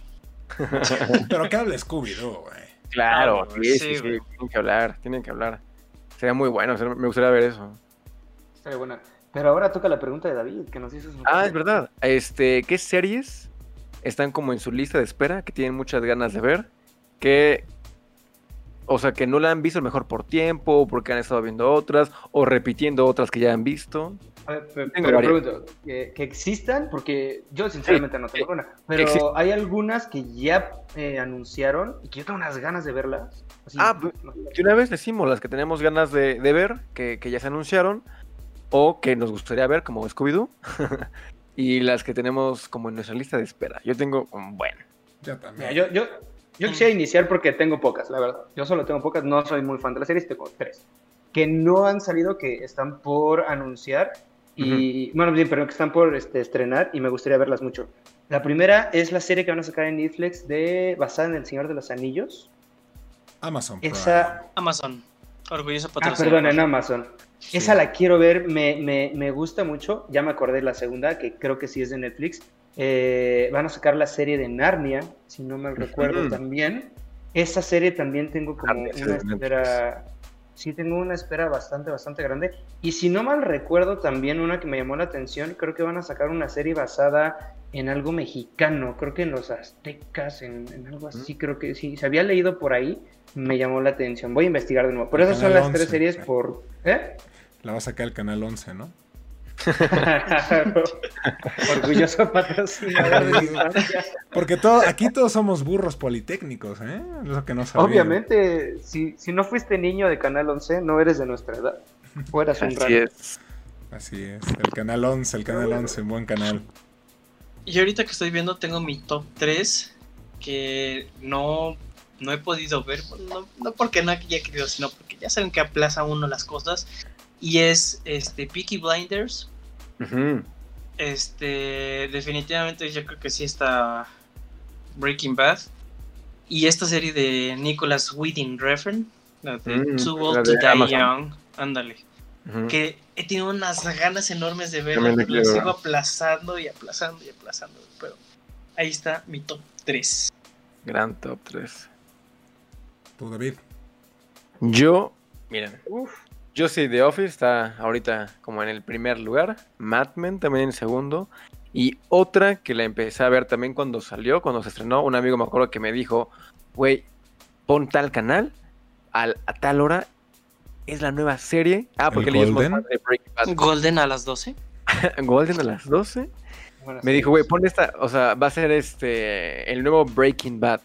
[LAUGHS] Pero que hable Scooby-Doo, güey. Claro, sí, sí, sí, tienen que hablar, tienen que hablar. Sería muy bueno, me gustaría ver eso. Sería buena. Pero ahora toca la pregunta de David, que nos hizo Ah, es verdad. Este, ¿qué series están como en su lista de espera, que tienen muchas ganas de ver? Que o sea, que no la han visto mejor por tiempo, porque han estado viendo otras, o repitiendo otras que ya han visto. Ver, pero, pregunto, ¿que, existan, porque yo sinceramente no tengo una, pero hay algunas que ya eh, anunciaron y que yo tengo unas ganas de verlas. ah, de una vez decimos las que tenemos ganas de, ver, que, ya se anunciaron, o que nos gustaría ver, como Scooby-Doo, [LAUGHS] y las que tenemos como en nuestra lista de espera. Yo tengo, bueno. Yo también. yo, yo, yo quisiera iniciar porque tengo pocas, la verdad. Yo solo tengo pocas, no soy muy fan de la serie, tengo tres. Que no han salido, que están por anunciar y, bueno, bien, pero que están por este, estrenar y me gustaría verlas mucho. La primera es la serie que van a sacar en Netflix de, basada en El Señor de los Anillos. Amazon. Esa... Amazon. Orgulloso Ah, perdón, en Amazon. Esa la quiero ver, me, me, me, gusta mucho. Ya me acordé de la segunda, que creo que sí es de Netflix. Eh, van a sacar la serie de Narnia, si no me recuerdo también. Esa serie también tengo como una espera. Sí, tengo una espera bastante, bastante grande. Y si no mal recuerdo, también una que me llamó la atención, creo que van a sacar una serie basada en algo mexicano, creo que en los aztecas, en, algo así, creo que sí. Se había leído por ahí, me llamó la atención. Voy a investigar de nuevo. Pero esas son las tres series por. ¿Eh? La va a sacar el canal 11, ¿no? [LAUGHS] Orgulloso patrocinador Porque todo, aquí todos somos burros politécnicos, ¿eh? Lo que no Obviamente, si, si no fuiste niño de Canal 11, no eres de nuestra edad. Fueras un Así es. Así es. El Canal 11, el Canal 11, buen canal. Y ahorita que estoy viendo, tengo mi top 3 que no, no he podido ver. No, no porque no haya querido, sino porque ya saben que aplaza uno las cosas. Y es este Peaky Blinders, este, definitivamente yo creo que sí está Breaking Bad. Y esta serie de Nicholas Winding Refn, la de mm, Too Old to Die Young, ándale. Que he tenido unas ganas enormes de verla, pero la sigo aplazando y aplazando y aplazando. Pero ahí está mi top 3. Gran top 3. ¿Tú, David? Yo, miren, Uf. Yo sí, The Office está ahorita como en el primer lugar. Mad Men también en segundo. Y otra que la empecé a ver también cuando salió, cuando se estrenó. Un amigo me acuerdo que me dijo, güey, pon tal canal a tal hora. Es la nueva serie. Ah, porque le Golden? Golden a las 12. [LAUGHS] Golden a las 12. me dijo, güey, pon esta, o sea, va a ser este, el nuevo Breaking Bad.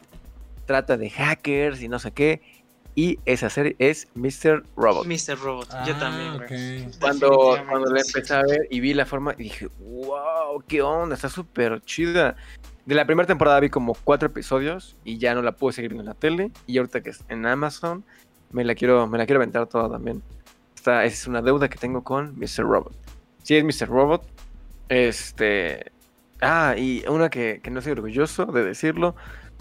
Trata de hackers y no sé qué y esa serie es Mr. Robot. Mr. Robot, yo ah, también. Cuando, cuando la empecé a ver y vi la forma, dije, wow, qué onda, está súper chida. De la primera temporada vi como cuatro episodios y ya no la pude seguir en la tele. Y ahorita que es en Amazon, me la quiero, me la quiero aventar toda también. Esta es una deuda que tengo con Mr. Robot. Sí, es Mr. Robot. Este. Ah, y una que, que no estoy orgulloso de decirlo.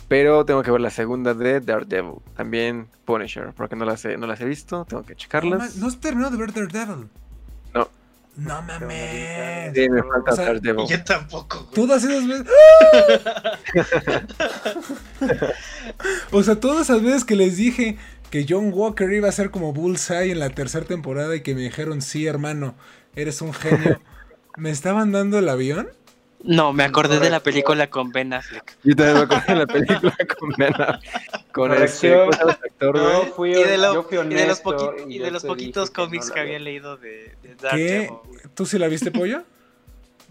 Pero tengo que ver la segunda de Daredevil. También Punisher, porque no las he, no las he visto. Tengo que checarlas. No, has terminado de ver Daredevil. No. No mames. Sí, me falta Daredevil. Yo tampoco. Todas esas veces. [LAUGHS] o sea, todas esas veces que les dije que John Walker iba a ser como Bullseye en la tercera temporada y que me dijeron, sí, hermano, eres un genio. [LAUGHS] ¿Me estaban dando el avión? No, me acordé de la película con Ben Affleck. Yo también me acordé de la película [LAUGHS] con Ben Affleck. Con el actor, no, fui, y de, yo fui honesto, y de los, y de los poquitos cómics que, había leído de, de ¿Qué? ¿Tú sí la viste, Pollo? [LAUGHS]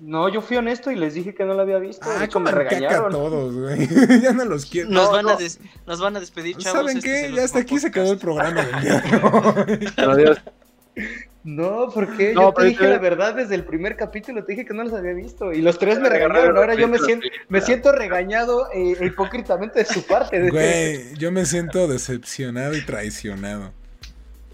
No, yo fui honesto y les dije que no la había visto. Ah, como me regañaron. todos, güey. [LAUGHS] ya no los quiero. Nos, van A nos van a despedir, chavos. ¿Saben qué? Ya hasta aquí se quedó el programa del día. Adiós. No, porque no, yo te dije la verdad desde el primer capítulo, te dije que no los había visto y los tres me regañaron. Ahora yo me siento, me siento regañado e, hipócritamente de su parte. Güey, yo me siento decepcionado y traicionado.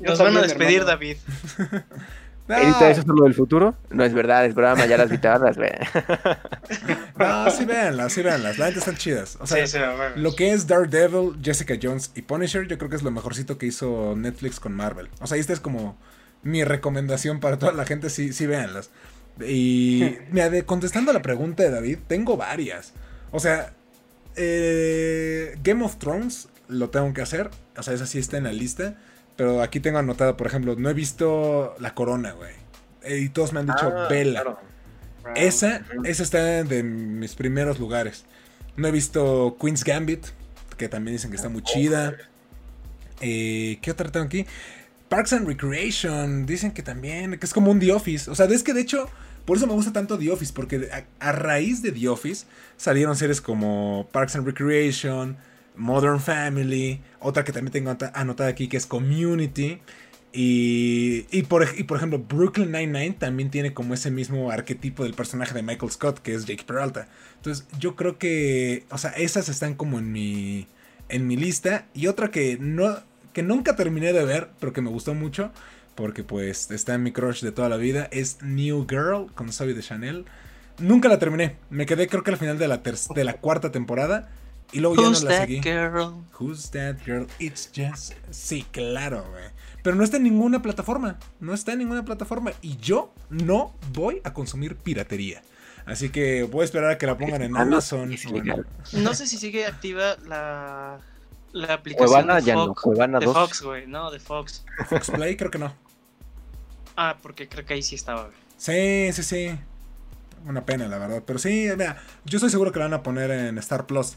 Nos van a despedir, David. [LAUGHS] no. ¿Edita eso solo del futuro? No es verdad, es broma, ya las vi güey. [LAUGHS] no, sí véanlas, sí véanlas, las están chidas. O sea, lo que es Daredevil, Jessica Jones y Punisher, yo creo que es lo mejorcito que hizo Netflix con Marvel. O sea, este es como mi recomendación para toda la gente, sí, sí véanlas. Y [LAUGHS] mira, contestando a la pregunta de David, tengo varias. O sea, eh, Game of Thrones lo tengo que hacer. O sea, esa sí está en la lista. Pero aquí tengo anotado, por ejemplo, no he visto La Corona, güey. Y todos me han dicho ah, Bella. Esa, esa está de mis primeros lugares. No he visto Queen's Gambit, que también dicen que está muy chida. Eh, ¿Qué otra tengo aquí? Parks and Recreation, dicen que también, que es como un The Office. O sea, es que de hecho, por eso me gusta tanto The Office, porque a, raíz de The Office salieron series como Parks and Recreation, Modern Family, otra que también tengo anotada aquí que es Community. Y, y, por, y por ejemplo, Brooklyn Nine-Nine también tiene como ese mismo arquetipo del personaje de Michael Scott, que es Jake Peralta. Entonces, yo creo que, o sea, esas están como en mi, en mi lista. Y otra que no, que nunca terminé de ver, pero que me gustó mucho, porque pues está en mi crush de toda la vida, es New Girl con Zoe de Chanel. Nunca la terminé, me quedé creo que al final de la, de la cuarta temporada y luego ya no la seguí. Girl? Who's that girl? It's just... Sí, claro, güey. Pero no está en ninguna plataforma, no está en ninguna plataforma y yo no voy a consumir piratería. Así que voy a esperar a que la pongan en Amazon. No sé si sigue activa la la aplicación de, ya Fox, no, de Fox, güey, no, de Fox. Fox Play creo que no. Ah, porque creo que ahí sí estaba, güey. Sí, sí, sí. Una pena, la verdad. Pero sí, mira, yo estoy seguro que la van a poner en Star Plus.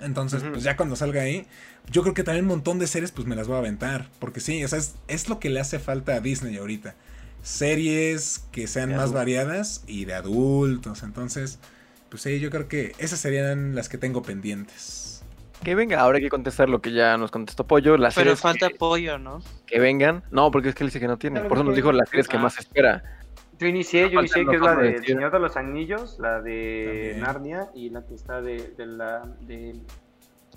Entonces, pues ya cuando salga ahí, yo creo que también un montón de series, pues me las voy a aventar. Porque sí, o sea, es, es lo que le hace falta a Disney ahorita. Series que sean más variadas y de adultos. Entonces, pues sí, yo creo que esas serían las que tengo pendientes. Que venga, ahora hay que contestar lo que ya nos contestó Pollo. Las Pero falta Pollo, ¿no? Que vengan. No, porque es que él dice que no tiene. Por eso nos dijo las series que más espera. Yo inicié, yo inicié que es la de Señor de los Anillos, la de Narnia y la que está de, de la de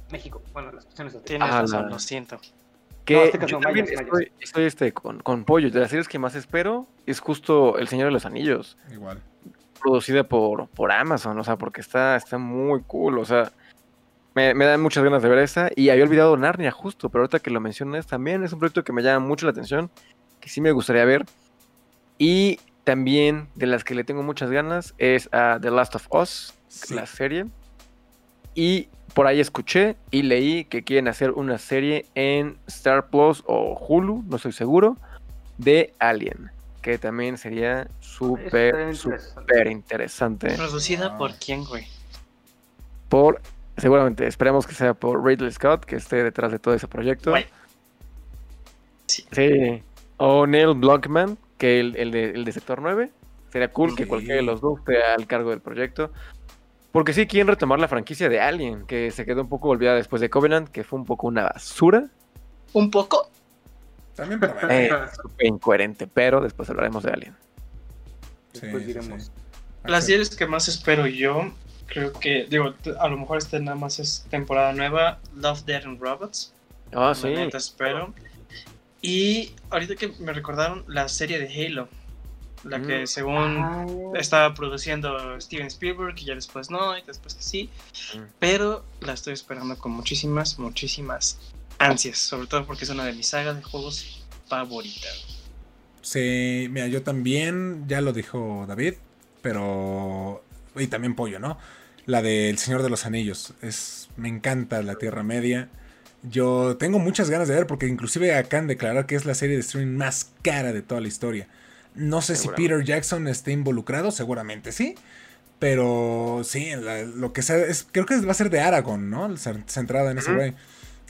México. Bueno, las cuestiones Tienes ah, razón, lo siento. Que este yo también estoy, estoy, este, con, con Pollo. De las series que más espero es justo El Señor de los Anillos. Igual. Producida por, por Amazon, o sea, porque está, está muy cool. O sea, me, dan muchas ganas de ver esa. Y había olvidado Narnia justo, pero ahorita que lo mencionas también es un proyecto que me llama mucho la atención, que sí me gustaría ver. Y también de las que le tengo muchas ganas es a The Last of Us, la serie. Y por ahí escuché y leí que quieren hacer una serie en Star Plus o Hulu, no estoy seguro, de Alien. Que también sería súper, súper interesante. ¿Producida por quién, güey? Por Seguramente, esperemos que sea por Ridley Scott, que esté detrás de todo ese proyecto. Sí. O Neil Blomkamp, que el, el, de, el de Sector 9. Sería cool que cualquiera de los dos esté al cargo del proyecto. Porque sí quieren retomar la franquicia de Alien, que se quedó un poco olvidada después de Covenant, que fue un poco una basura. ¿Un poco? También eh, incoherente, pero después hablaremos de Alien. Después diremos. Las series que más espero yo creo que, digo, a lo mejor esta nada más es temporada nueva, Love, Dead and Robots. Ah, sí. espero. Y ahorita que me recordaron la serie de Halo. La que según ah. estaba produciendo Steven Spielberg y ya después no, y después que sí. Pero la estoy esperando con muchísimas, muchísimas ansias. Sobre todo porque es una de mis sagas de juegos favoritas. Sí, mira, yo también, ya lo dijo David, pero... Y también Pollo, ¿no? La del Señor de los Anillos. Es, me encanta la Tierra Media. Yo tengo muchas ganas de ver porque inclusive acaban de declarar que es la serie de streaming más cara de toda la historia. No sé si Peter Jackson esté involucrado, seguramente sí. Pero sí, lo que sea, es, creo que va a ser de Aragorn, ¿no? Centrada en ese güey.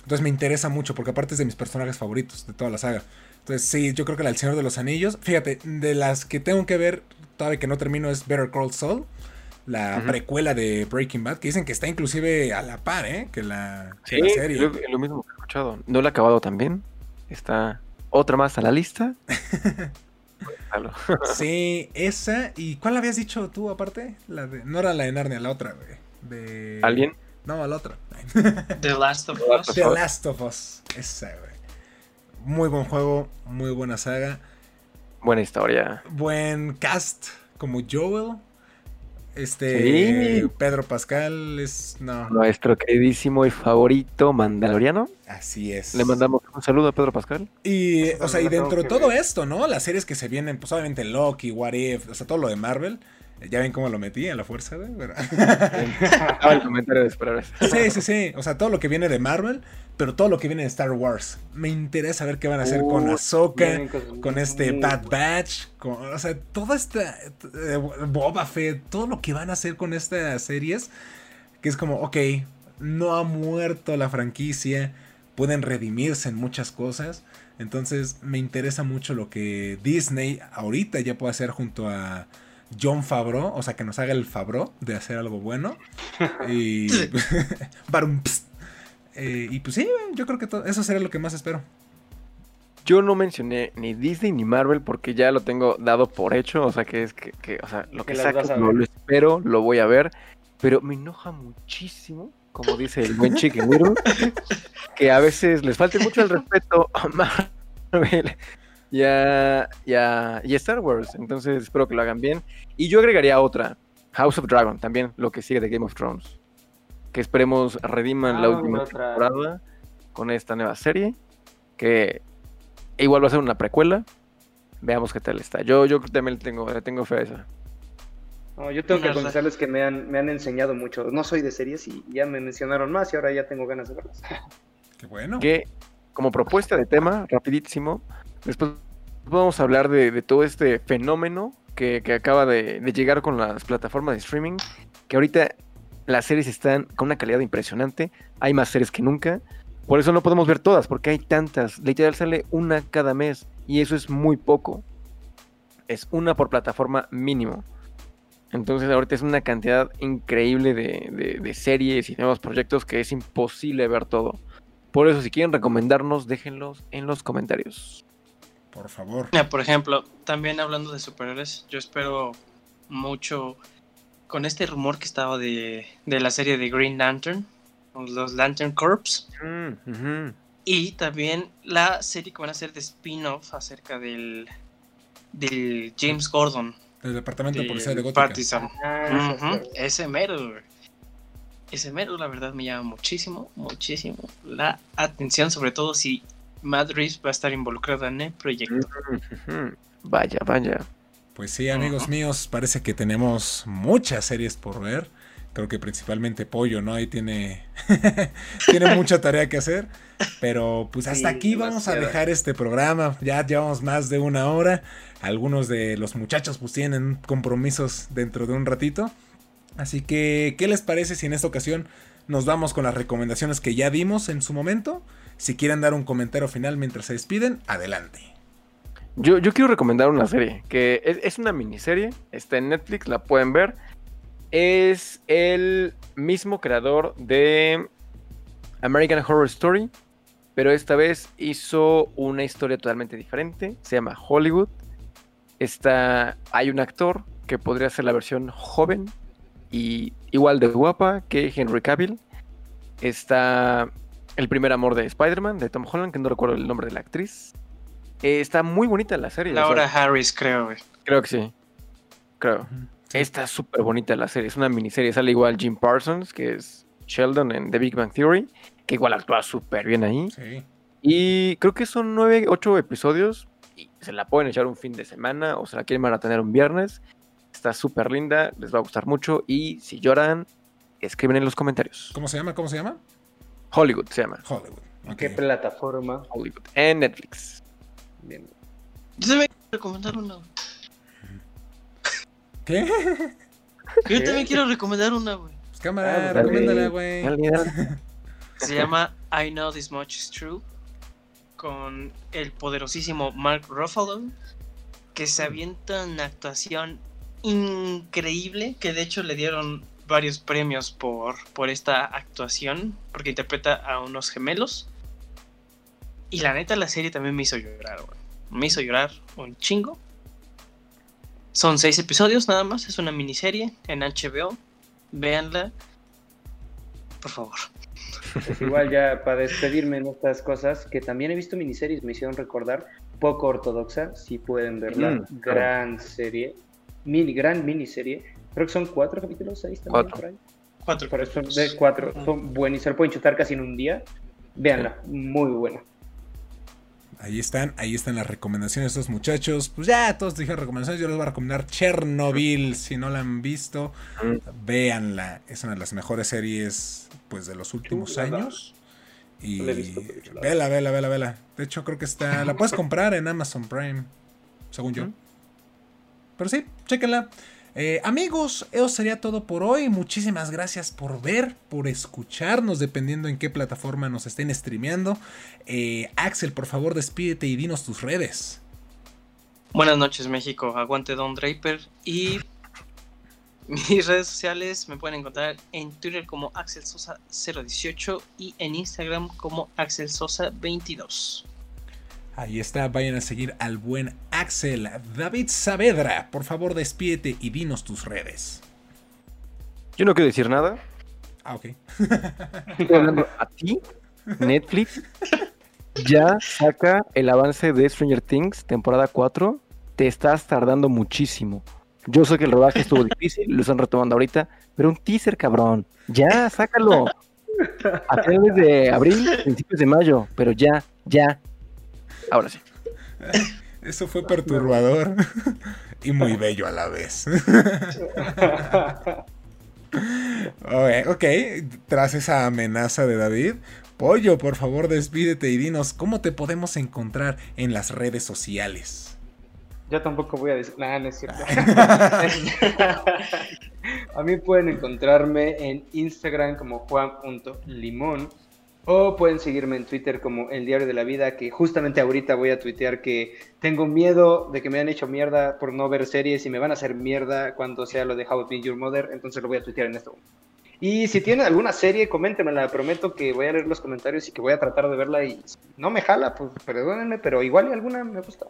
Entonces me interesa mucho porque aparte es de mis personajes favoritos de toda la saga. Entonces sí, yo creo que la del Señor de los Anillos. Fíjate, de las que tengo que ver todavía que no termino es Better Call Saul. La precuela de Breaking Bad, que dicen que está inclusive a la par, ¿eh? Que la, serie. Lo, lo mismo que he escuchado. No lo he acabado también. Está otra más a la lista. [LAUGHS] sí, esa. ¿Y cuál habías dicho tú aparte? La de, no era la de Narnia, la otra, güey. De... ¿Alguien? No, la otra. The Last of Us. The Last of Us. Esa, güey. Muy buen juego, muy buena saga. Buena historia. Buen cast, como Joel. Este Pedro Pascal es nuestro queridísimo y favorito mandaloriano. Así es. Le mandamos un saludo a Pedro Pascal. Y, o sea, y dentro de todo esto, ¿no? Las series que se vienen, pues obviamente Loki, What If, o sea, todo lo de Marvel. Ya ven cómo lo metí en la fuerza, güey. [LAUGHS] el comentario de esperar Sí, sí, sí. O sea, todo lo que viene de Marvel, pero todo lo que viene de Star Wars. Me interesa ver qué van a hacer con Ahsoka, con este Bad Batch, con, o sea, toda esta eh, Boba Fett, todo lo que van a hacer con estas series, que es como, ok, no ha muerto la franquicia, pueden redimirse en muchas cosas. Entonces me interesa mucho lo que Disney ahorita ya puede hacer junto a John Favreau, o sea, que nos haga el Favreau de hacer algo bueno. [LAUGHS] Y. [LAUGHS] eh, y pues sí, yo creo que eso sería lo que más espero. Yo no mencioné ni Disney ni Marvel porque ya lo tengo dado por hecho. O sea, que es que, o sea, lo que, que lo, espero, lo voy a ver. Pero me enoja muchísimo, como dice el buen Chicken [LAUGHS] que a veces les falte mucho el respeto a Marvel y a, Star Wars. Entonces espero que lo hagan bien. Y yo agregaría otra, House of Dragon, también lo que sigue de Game of Thrones. Que esperemos rediman la ah, última temporada con esta nueva serie. Que igual va a ser una precuela. Veamos qué tal está. Yo, yo también le tengo, tengo fe a esa. yo tengo que confesarles que me han, me han enseñado mucho. No soy de series y ya me mencionaron más y ahora ya tengo ganas de verlas. Qué bueno. Que como propuesta de tema, rapidísimo, Después vamos a hablar de, todo este fenómeno que, acaba de, llegar con las plataformas de streaming, que ahorita las series están con una calidad impresionante, hay más series que nunca, por eso no podemos ver todas, porque hay tantas, literal sale una cada mes, y eso es muy poco, es una por plataforma mínimo. Entonces ahorita es una cantidad increíble de, de series y nuevos proyectos que es imposible ver todo. Por eso si quieren recomendarnos, déjenlos en los comentarios. Por favor. por ejemplo, también hablando de superhéroes, yo espero mucho con este rumor que estaba de, la serie de Green Lantern, los Lantern Corps. Mm, y también la serie que van a hacer de spin-off acerca del, del James Gordon. Del Departamento de, Policía de Gotham. Ah, ese mero, ese mero, la verdad, me llama muchísimo, muchísimo la atención, sobre todo si Madrid va a estar involucrada en el proyecto. Vaya, vaya. Pues sí, amigos míos, parece que tenemos muchas series por ver. Creo que principalmente Pollo, ¿no? Ahí tiene, [LAUGHS] tiene mucha tarea que hacer. Pero pues hasta aquí vamos a dejar este programa. Ya llevamos más de una hora. Algunos de los muchachos pues tienen compromisos dentro de un ratito. Así que, ¿qué les parece si en esta ocasión nos vamos con las recomendaciones que ya dimos en su momento? Si quieren dar un comentario final mientras se despiden, adelante. Yo, quiero recomendar una serie, que es, una miniserie, está en Netflix, la pueden ver. Es el mismo creador de American Horror Story, pero esta vez hizo una historia totalmente diferente. Se llama Hollywood. Está, hay un actor que podría ser la versión joven y igual de guapa que Henry Cavill. Está el primer amor de Spider-Man, de Tom Holland, que no recuerdo el nombre de la actriz. Eh, está muy bonita la serie. Laura Harris, creo, Creo que sí. Creo. Está súper bonita la serie. Es una miniserie. Sale igual Jim Parsons, que es Sheldon en The Big Bang Theory, que igual actúa súper bien ahí. Sí. Y creo que son nueve, ocho episodios. Y se la pueden echar un fin de semana o se la quieren tener un viernes. Está súper linda, les va a gustar mucho. Y si lloran, escriben en los comentarios. ¿Cómo se llama? ¿Cómo se llama? Hollywood se llama. Hollywood. ¿Qué plataforma? Hollywood. En Netflix. Bien. Yo también quiero recomendar una. ¿Qué? Yo también quiero recomendar una, güey. Pues cámara, ah, recomiéndala, güey. Se llama I Know This Much Is True. Con el poderosísimo Mark Ruffalo. Que se avienta una actuación increíble. Que de hecho le dieron varios premios por, por esta actuación, porque interpreta a unos gemelos. Y la neta, la serie también me hizo llorar, Me hizo llorar un chingo. Son seis episodios nada más, es una miniserie en HBO. Véanla, por favor. Pues igual ya para despedirme en estas cosas, que también he visto miniseries, me hicieron recordar, poco ortodoxa, si pueden verla, mm, gran serie, mini, gran miniserie, Creo que son cuatro capítulos, ahí también cuatro. por ahí. Cuatro. Por eso de cuatro. Son buenísimos. Se lo pueden chutar casi en un día. Véanla, muy buena. Ahí están, ahí están las recomendaciones de estos muchachos. Pues ya todos dijeron recomendaciones. Yo les voy a recomendar Chernobyl. Si no la han visto, mm. véanla. Es una de las mejores series pues de los últimos años. Y vela, vela, vela, vela. De hecho, creo que está. La puedes [LAUGHS] comprar en Amazon Prime. Según yo. Pero sí, chéquenla. Eh, amigos, eso sería todo por hoy. Muchísimas gracias por ver, por escucharnos, dependiendo en qué plataforma nos estén streameando. Eh, Axel, por favor, despídete y dinos tus redes. Buenas noches, México. Aguante Don Draper. Y mis redes sociales me pueden encontrar en Twitter como Axel Sosa 018 y en Instagram como Axel Sosa 22. Ahí está, vayan a seguir al buen Axel. David Saavedra, por favor despídete y dinos tus redes. Yo no quiero decir nada. Ah, ok. Estoy hablando a ti, Netflix. Ya saca el avance de Stranger Things, temporada 4. Te estás tardando muchísimo. Yo sé que el rodaje estuvo [LAUGHS] difícil, lo están retomando ahorita, pero un teaser, cabrón. Ya, sácalo. A finales de abril, principios de mayo, pero ya, ya, Ahora sí. [LAUGHS] Eso fue perturbador y muy bello a la vez. [LAUGHS] ok, tras esa amenaza de David, Pollo, por favor despídete y dinos cómo te podemos encontrar en las redes sociales. Yo tampoco voy a decir nada, no es cierto. [LAUGHS] a mí pueden encontrarme en Instagram como juan.limón o pueden seguirme en Twitter como El Diario de la Vida, que justamente ahorita voy a tuitear que tengo miedo de que me han hecho mierda por no ver series y me van a hacer mierda cuando sea lo de How to Your Mother, entonces lo voy a tuitear en esto. Y si [LAUGHS] tienen alguna serie, coméntenmela, prometo que voy a leer los comentarios y que voy a tratar de verla y no me jala, pues perdónenme, pero igual alguna me gusta.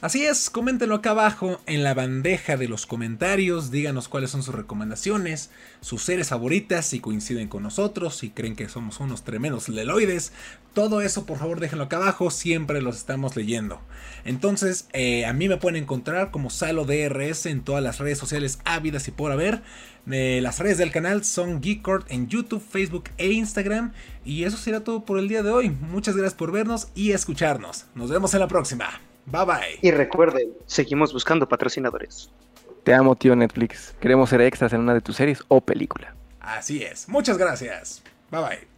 Así es, coméntenlo acá abajo en la bandeja de los comentarios, díganos cuáles son sus recomendaciones, sus series favoritas, si coinciden con nosotros, si creen que somos unos tremendos leloides, todo eso por favor déjenlo acá abajo, siempre los estamos leyendo. Entonces, eh, a mí me pueden encontrar como Salo DRS en todas las redes sociales ávidas y por haber. Eh, las redes del canal son Geekord en YouTube, Facebook e Instagram. Y eso será todo por el día de hoy. Muchas gracias por vernos y escucharnos. Nos vemos en la próxima. Bye bye. Y recuerden, seguimos buscando patrocinadores. Te amo, tío Netflix. Queremos ser extras en una de tus series o película. Así es. Muchas gracias. Bye bye.